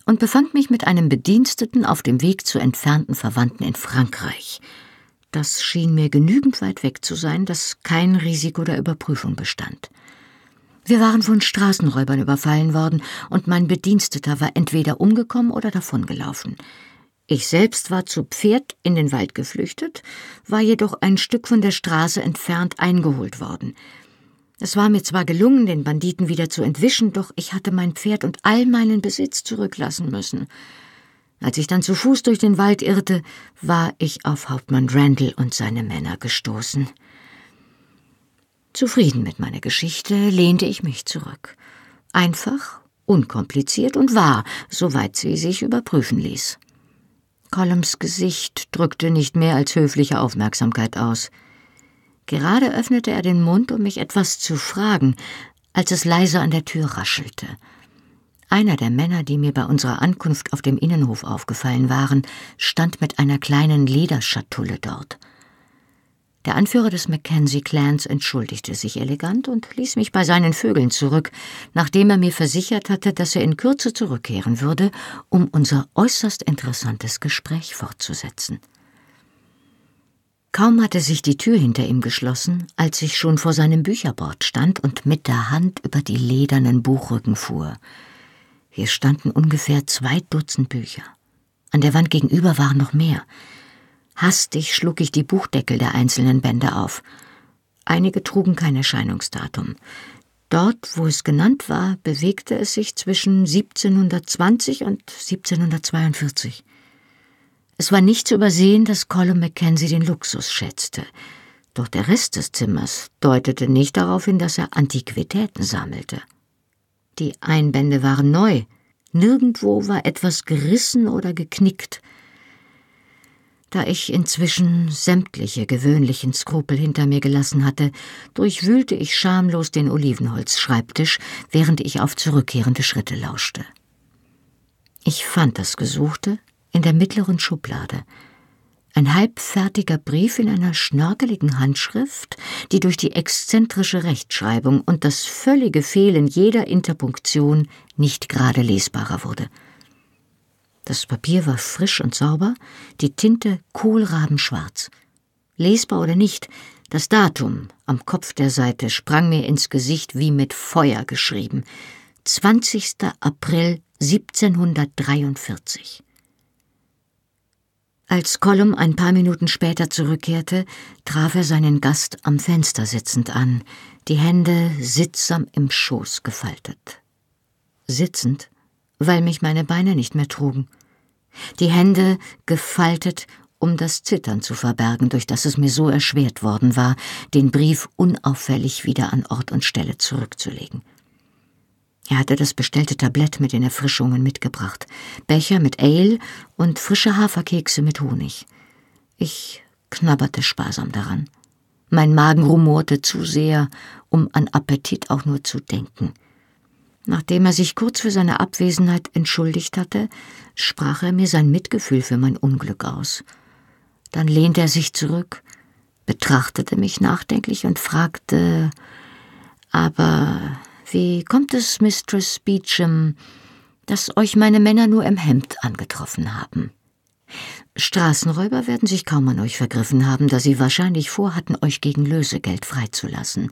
B: und befand mich mit einem Bediensteten auf dem Weg zu entfernten Verwandten in Frankreich. Das schien mir genügend weit weg zu sein, dass kein Risiko der Überprüfung bestand. Wir waren von Straßenräubern überfallen worden, und mein Bediensteter war entweder umgekommen oder davongelaufen. Ich selbst war zu Pferd in den Wald geflüchtet, war jedoch ein Stück von der Straße entfernt eingeholt worden. Es war mir zwar gelungen, den Banditen wieder zu entwischen, doch ich hatte mein Pferd und all meinen Besitz zurücklassen müssen. Als ich dann zu Fuß durch den Wald irrte, war ich auf Hauptmann Randall und seine Männer gestoßen. Zufrieden mit meiner Geschichte lehnte ich mich zurück. Einfach, unkompliziert und wahr, soweit sie sich überprüfen ließ. Columns Gesicht drückte nicht mehr als höfliche Aufmerksamkeit aus. Gerade öffnete er den Mund, um mich etwas zu fragen, als es leise an der Tür raschelte. Einer der Männer, die mir bei unserer Ankunft auf dem Innenhof aufgefallen waren, stand mit einer kleinen Lederschatulle dort. Der Anführer des Mackenzie-Clans entschuldigte sich elegant und ließ mich bei seinen Vögeln zurück, nachdem er mir versichert hatte, dass er in Kürze zurückkehren würde, um unser äußerst interessantes Gespräch fortzusetzen. Kaum hatte sich die Tür hinter ihm geschlossen, als ich schon vor seinem Bücherbord stand und mit der Hand über die ledernen Buchrücken fuhr. Hier standen ungefähr zwei Dutzend Bücher. An der Wand gegenüber waren noch mehr. Hastig schlug ich die Buchdeckel der einzelnen Bände auf. Einige trugen kein Erscheinungsdatum. Dort, wo es genannt war, bewegte es sich zwischen 1720 und 1742. Es war nicht zu übersehen, dass Colin Mackenzie den Luxus schätzte. Doch der Rest des Zimmers deutete nicht darauf hin, dass er Antiquitäten sammelte. Die Einbände waren neu. Nirgendwo war etwas gerissen oder geknickt. Da ich inzwischen sämtliche gewöhnlichen Skrupel hinter mir gelassen hatte, durchwühlte ich schamlos den Olivenholzschreibtisch, während ich auf zurückkehrende Schritte lauschte. Ich fand das Gesuchte in der mittleren Schublade. Ein halbfertiger Brief in einer schnörkeligen Handschrift, die durch die exzentrische Rechtschreibung und das völlige Fehlen jeder Interpunktion nicht gerade lesbarer wurde. Das Papier war frisch und sauber, die Tinte kohlrabenschwarz. Lesbar oder nicht, das Datum am Kopf der Seite sprang mir ins Gesicht wie mit Feuer geschrieben. 20. April 1743. Als Colum ein paar Minuten später zurückkehrte, traf er seinen Gast am Fenster sitzend an, die Hände sittsam im Schoß gefaltet. Sitzend, weil mich meine Beine nicht mehr trugen. Die Hände gefaltet, um das Zittern zu verbergen, durch das es mir so erschwert worden war, den Brief unauffällig wieder an Ort und Stelle zurückzulegen. Er hatte das bestellte Tablett mit den Erfrischungen mitgebracht, Becher mit Ale und frische Haferkekse mit Honig. Ich knabberte sparsam daran. Mein Magen rumorte zu sehr, um an Appetit auch nur zu denken. Nachdem er sich kurz für seine Abwesenheit entschuldigt hatte, sprach er mir sein Mitgefühl für mein Unglück aus. Dann lehnte er sich zurück, betrachtete mich nachdenklich und fragte Aber wie kommt es, Mistress Beecham, dass euch meine Männer nur im Hemd angetroffen haben? Straßenräuber werden sich kaum an euch vergriffen haben, da sie wahrscheinlich vorhatten, euch gegen Lösegeld freizulassen.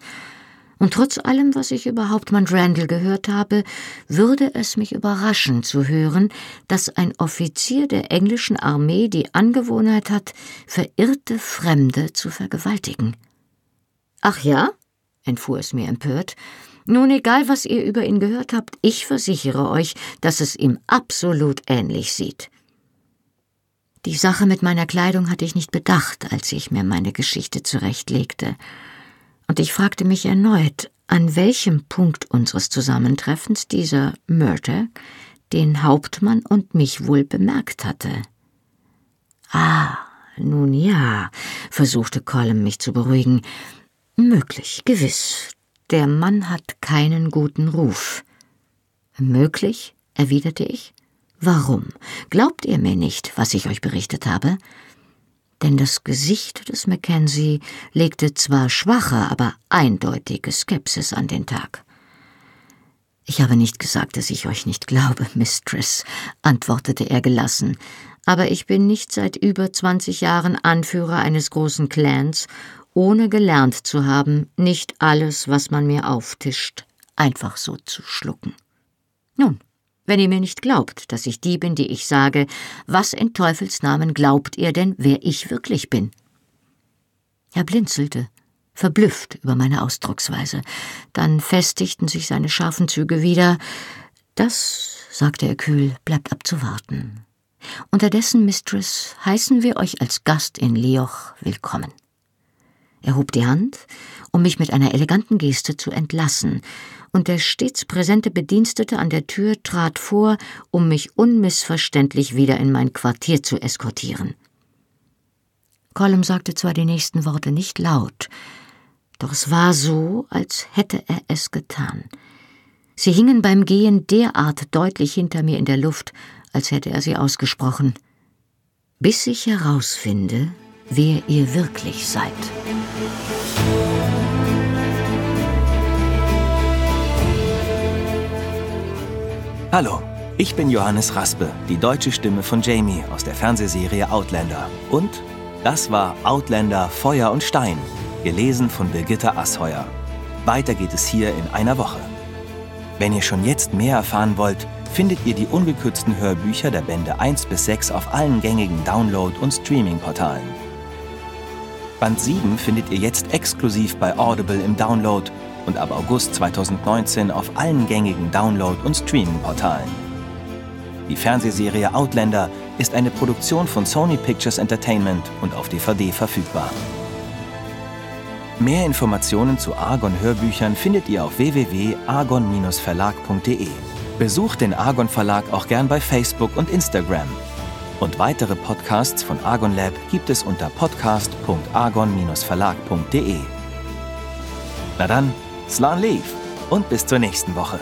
B: Und trotz allem, was ich über Hauptmann Randall gehört habe, würde es mich überraschen zu hören, dass ein Offizier der englischen Armee die Angewohnheit hat, verirrte Fremde zu vergewaltigen. Ach ja? entfuhr es mir empört, nun, egal, was ihr über ihn gehört habt, ich versichere euch, dass es ihm absolut ähnlich sieht. Die Sache mit meiner Kleidung hatte ich nicht bedacht, als ich mir meine Geschichte zurechtlegte. Und ich fragte mich erneut, an welchem Punkt unseres Zusammentreffens dieser Murder den Hauptmann und mich wohl bemerkt hatte. Ah, nun ja, versuchte Colm mich zu beruhigen. Möglich, gewiss. Der Mann hat keinen guten Ruf. Möglich, erwiderte ich. Warum? Glaubt ihr mir nicht, was ich euch berichtet habe? Denn das Gesicht des Mackenzie legte zwar schwache, aber eindeutige Skepsis an den Tag. Ich habe nicht gesagt, dass ich euch nicht glaube, Mistress, antwortete er gelassen, aber ich bin nicht seit über zwanzig Jahren Anführer eines großen Clans ohne gelernt zu haben, nicht alles, was man mir auftischt, einfach so zu schlucken. Nun, wenn ihr mir nicht glaubt, dass ich die bin, die ich sage, was in Teufels Namen glaubt ihr denn, wer ich wirklich bin? Er blinzelte, verblüfft über meine Ausdrucksweise. Dann festigten sich seine scharfen Züge wieder. Das, sagte er kühl, bleibt abzuwarten. Unterdessen, Mistress, heißen wir euch als Gast in Leoch willkommen. Er hob die Hand, um mich mit einer eleganten Geste zu entlassen, und der stets präsente Bedienstete an der Tür trat vor, um mich unmissverständlich wieder in mein Quartier zu eskortieren. Colum sagte zwar die nächsten Worte nicht laut, doch es war so, als hätte er es getan. Sie hingen beim Gehen derart deutlich hinter mir in der Luft, als hätte er sie ausgesprochen. Bis ich herausfinde, wer ihr wirklich seid.
A: Hallo, ich bin Johannes Raspe, die deutsche Stimme von Jamie aus der Fernsehserie Outlander. Und das war Outlander Feuer und Stein, gelesen von Birgitta Asheuer. Weiter geht es hier in einer Woche. Wenn ihr schon jetzt mehr erfahren wollt, findet ihr die ungekürzten Hörbücher der Bände 1 bis 6 auf allen gängigen Download- und Streaming-Portalen. Band 7 findet ihr jetzt exklusiv bei Audible im Download und ab August 2019 auf allen gängigen Download- und Streaming-Portalen. Die Fernsehserie Outlander ist eine Produktion von Sony Pictures Entertainment und auf DVD verfügbar. Mehr Informationen zu Argon Hörbüchern findet ihr auf www.argon-verlag.de. Besucht den Argon Verlag auch gern bei Facebook und Instagram und weitere Podcasts von Argon Lab gibt es unter podcast.argon-verlag.de. Na dann, Slan Leaf und bis zur nächsten Woche.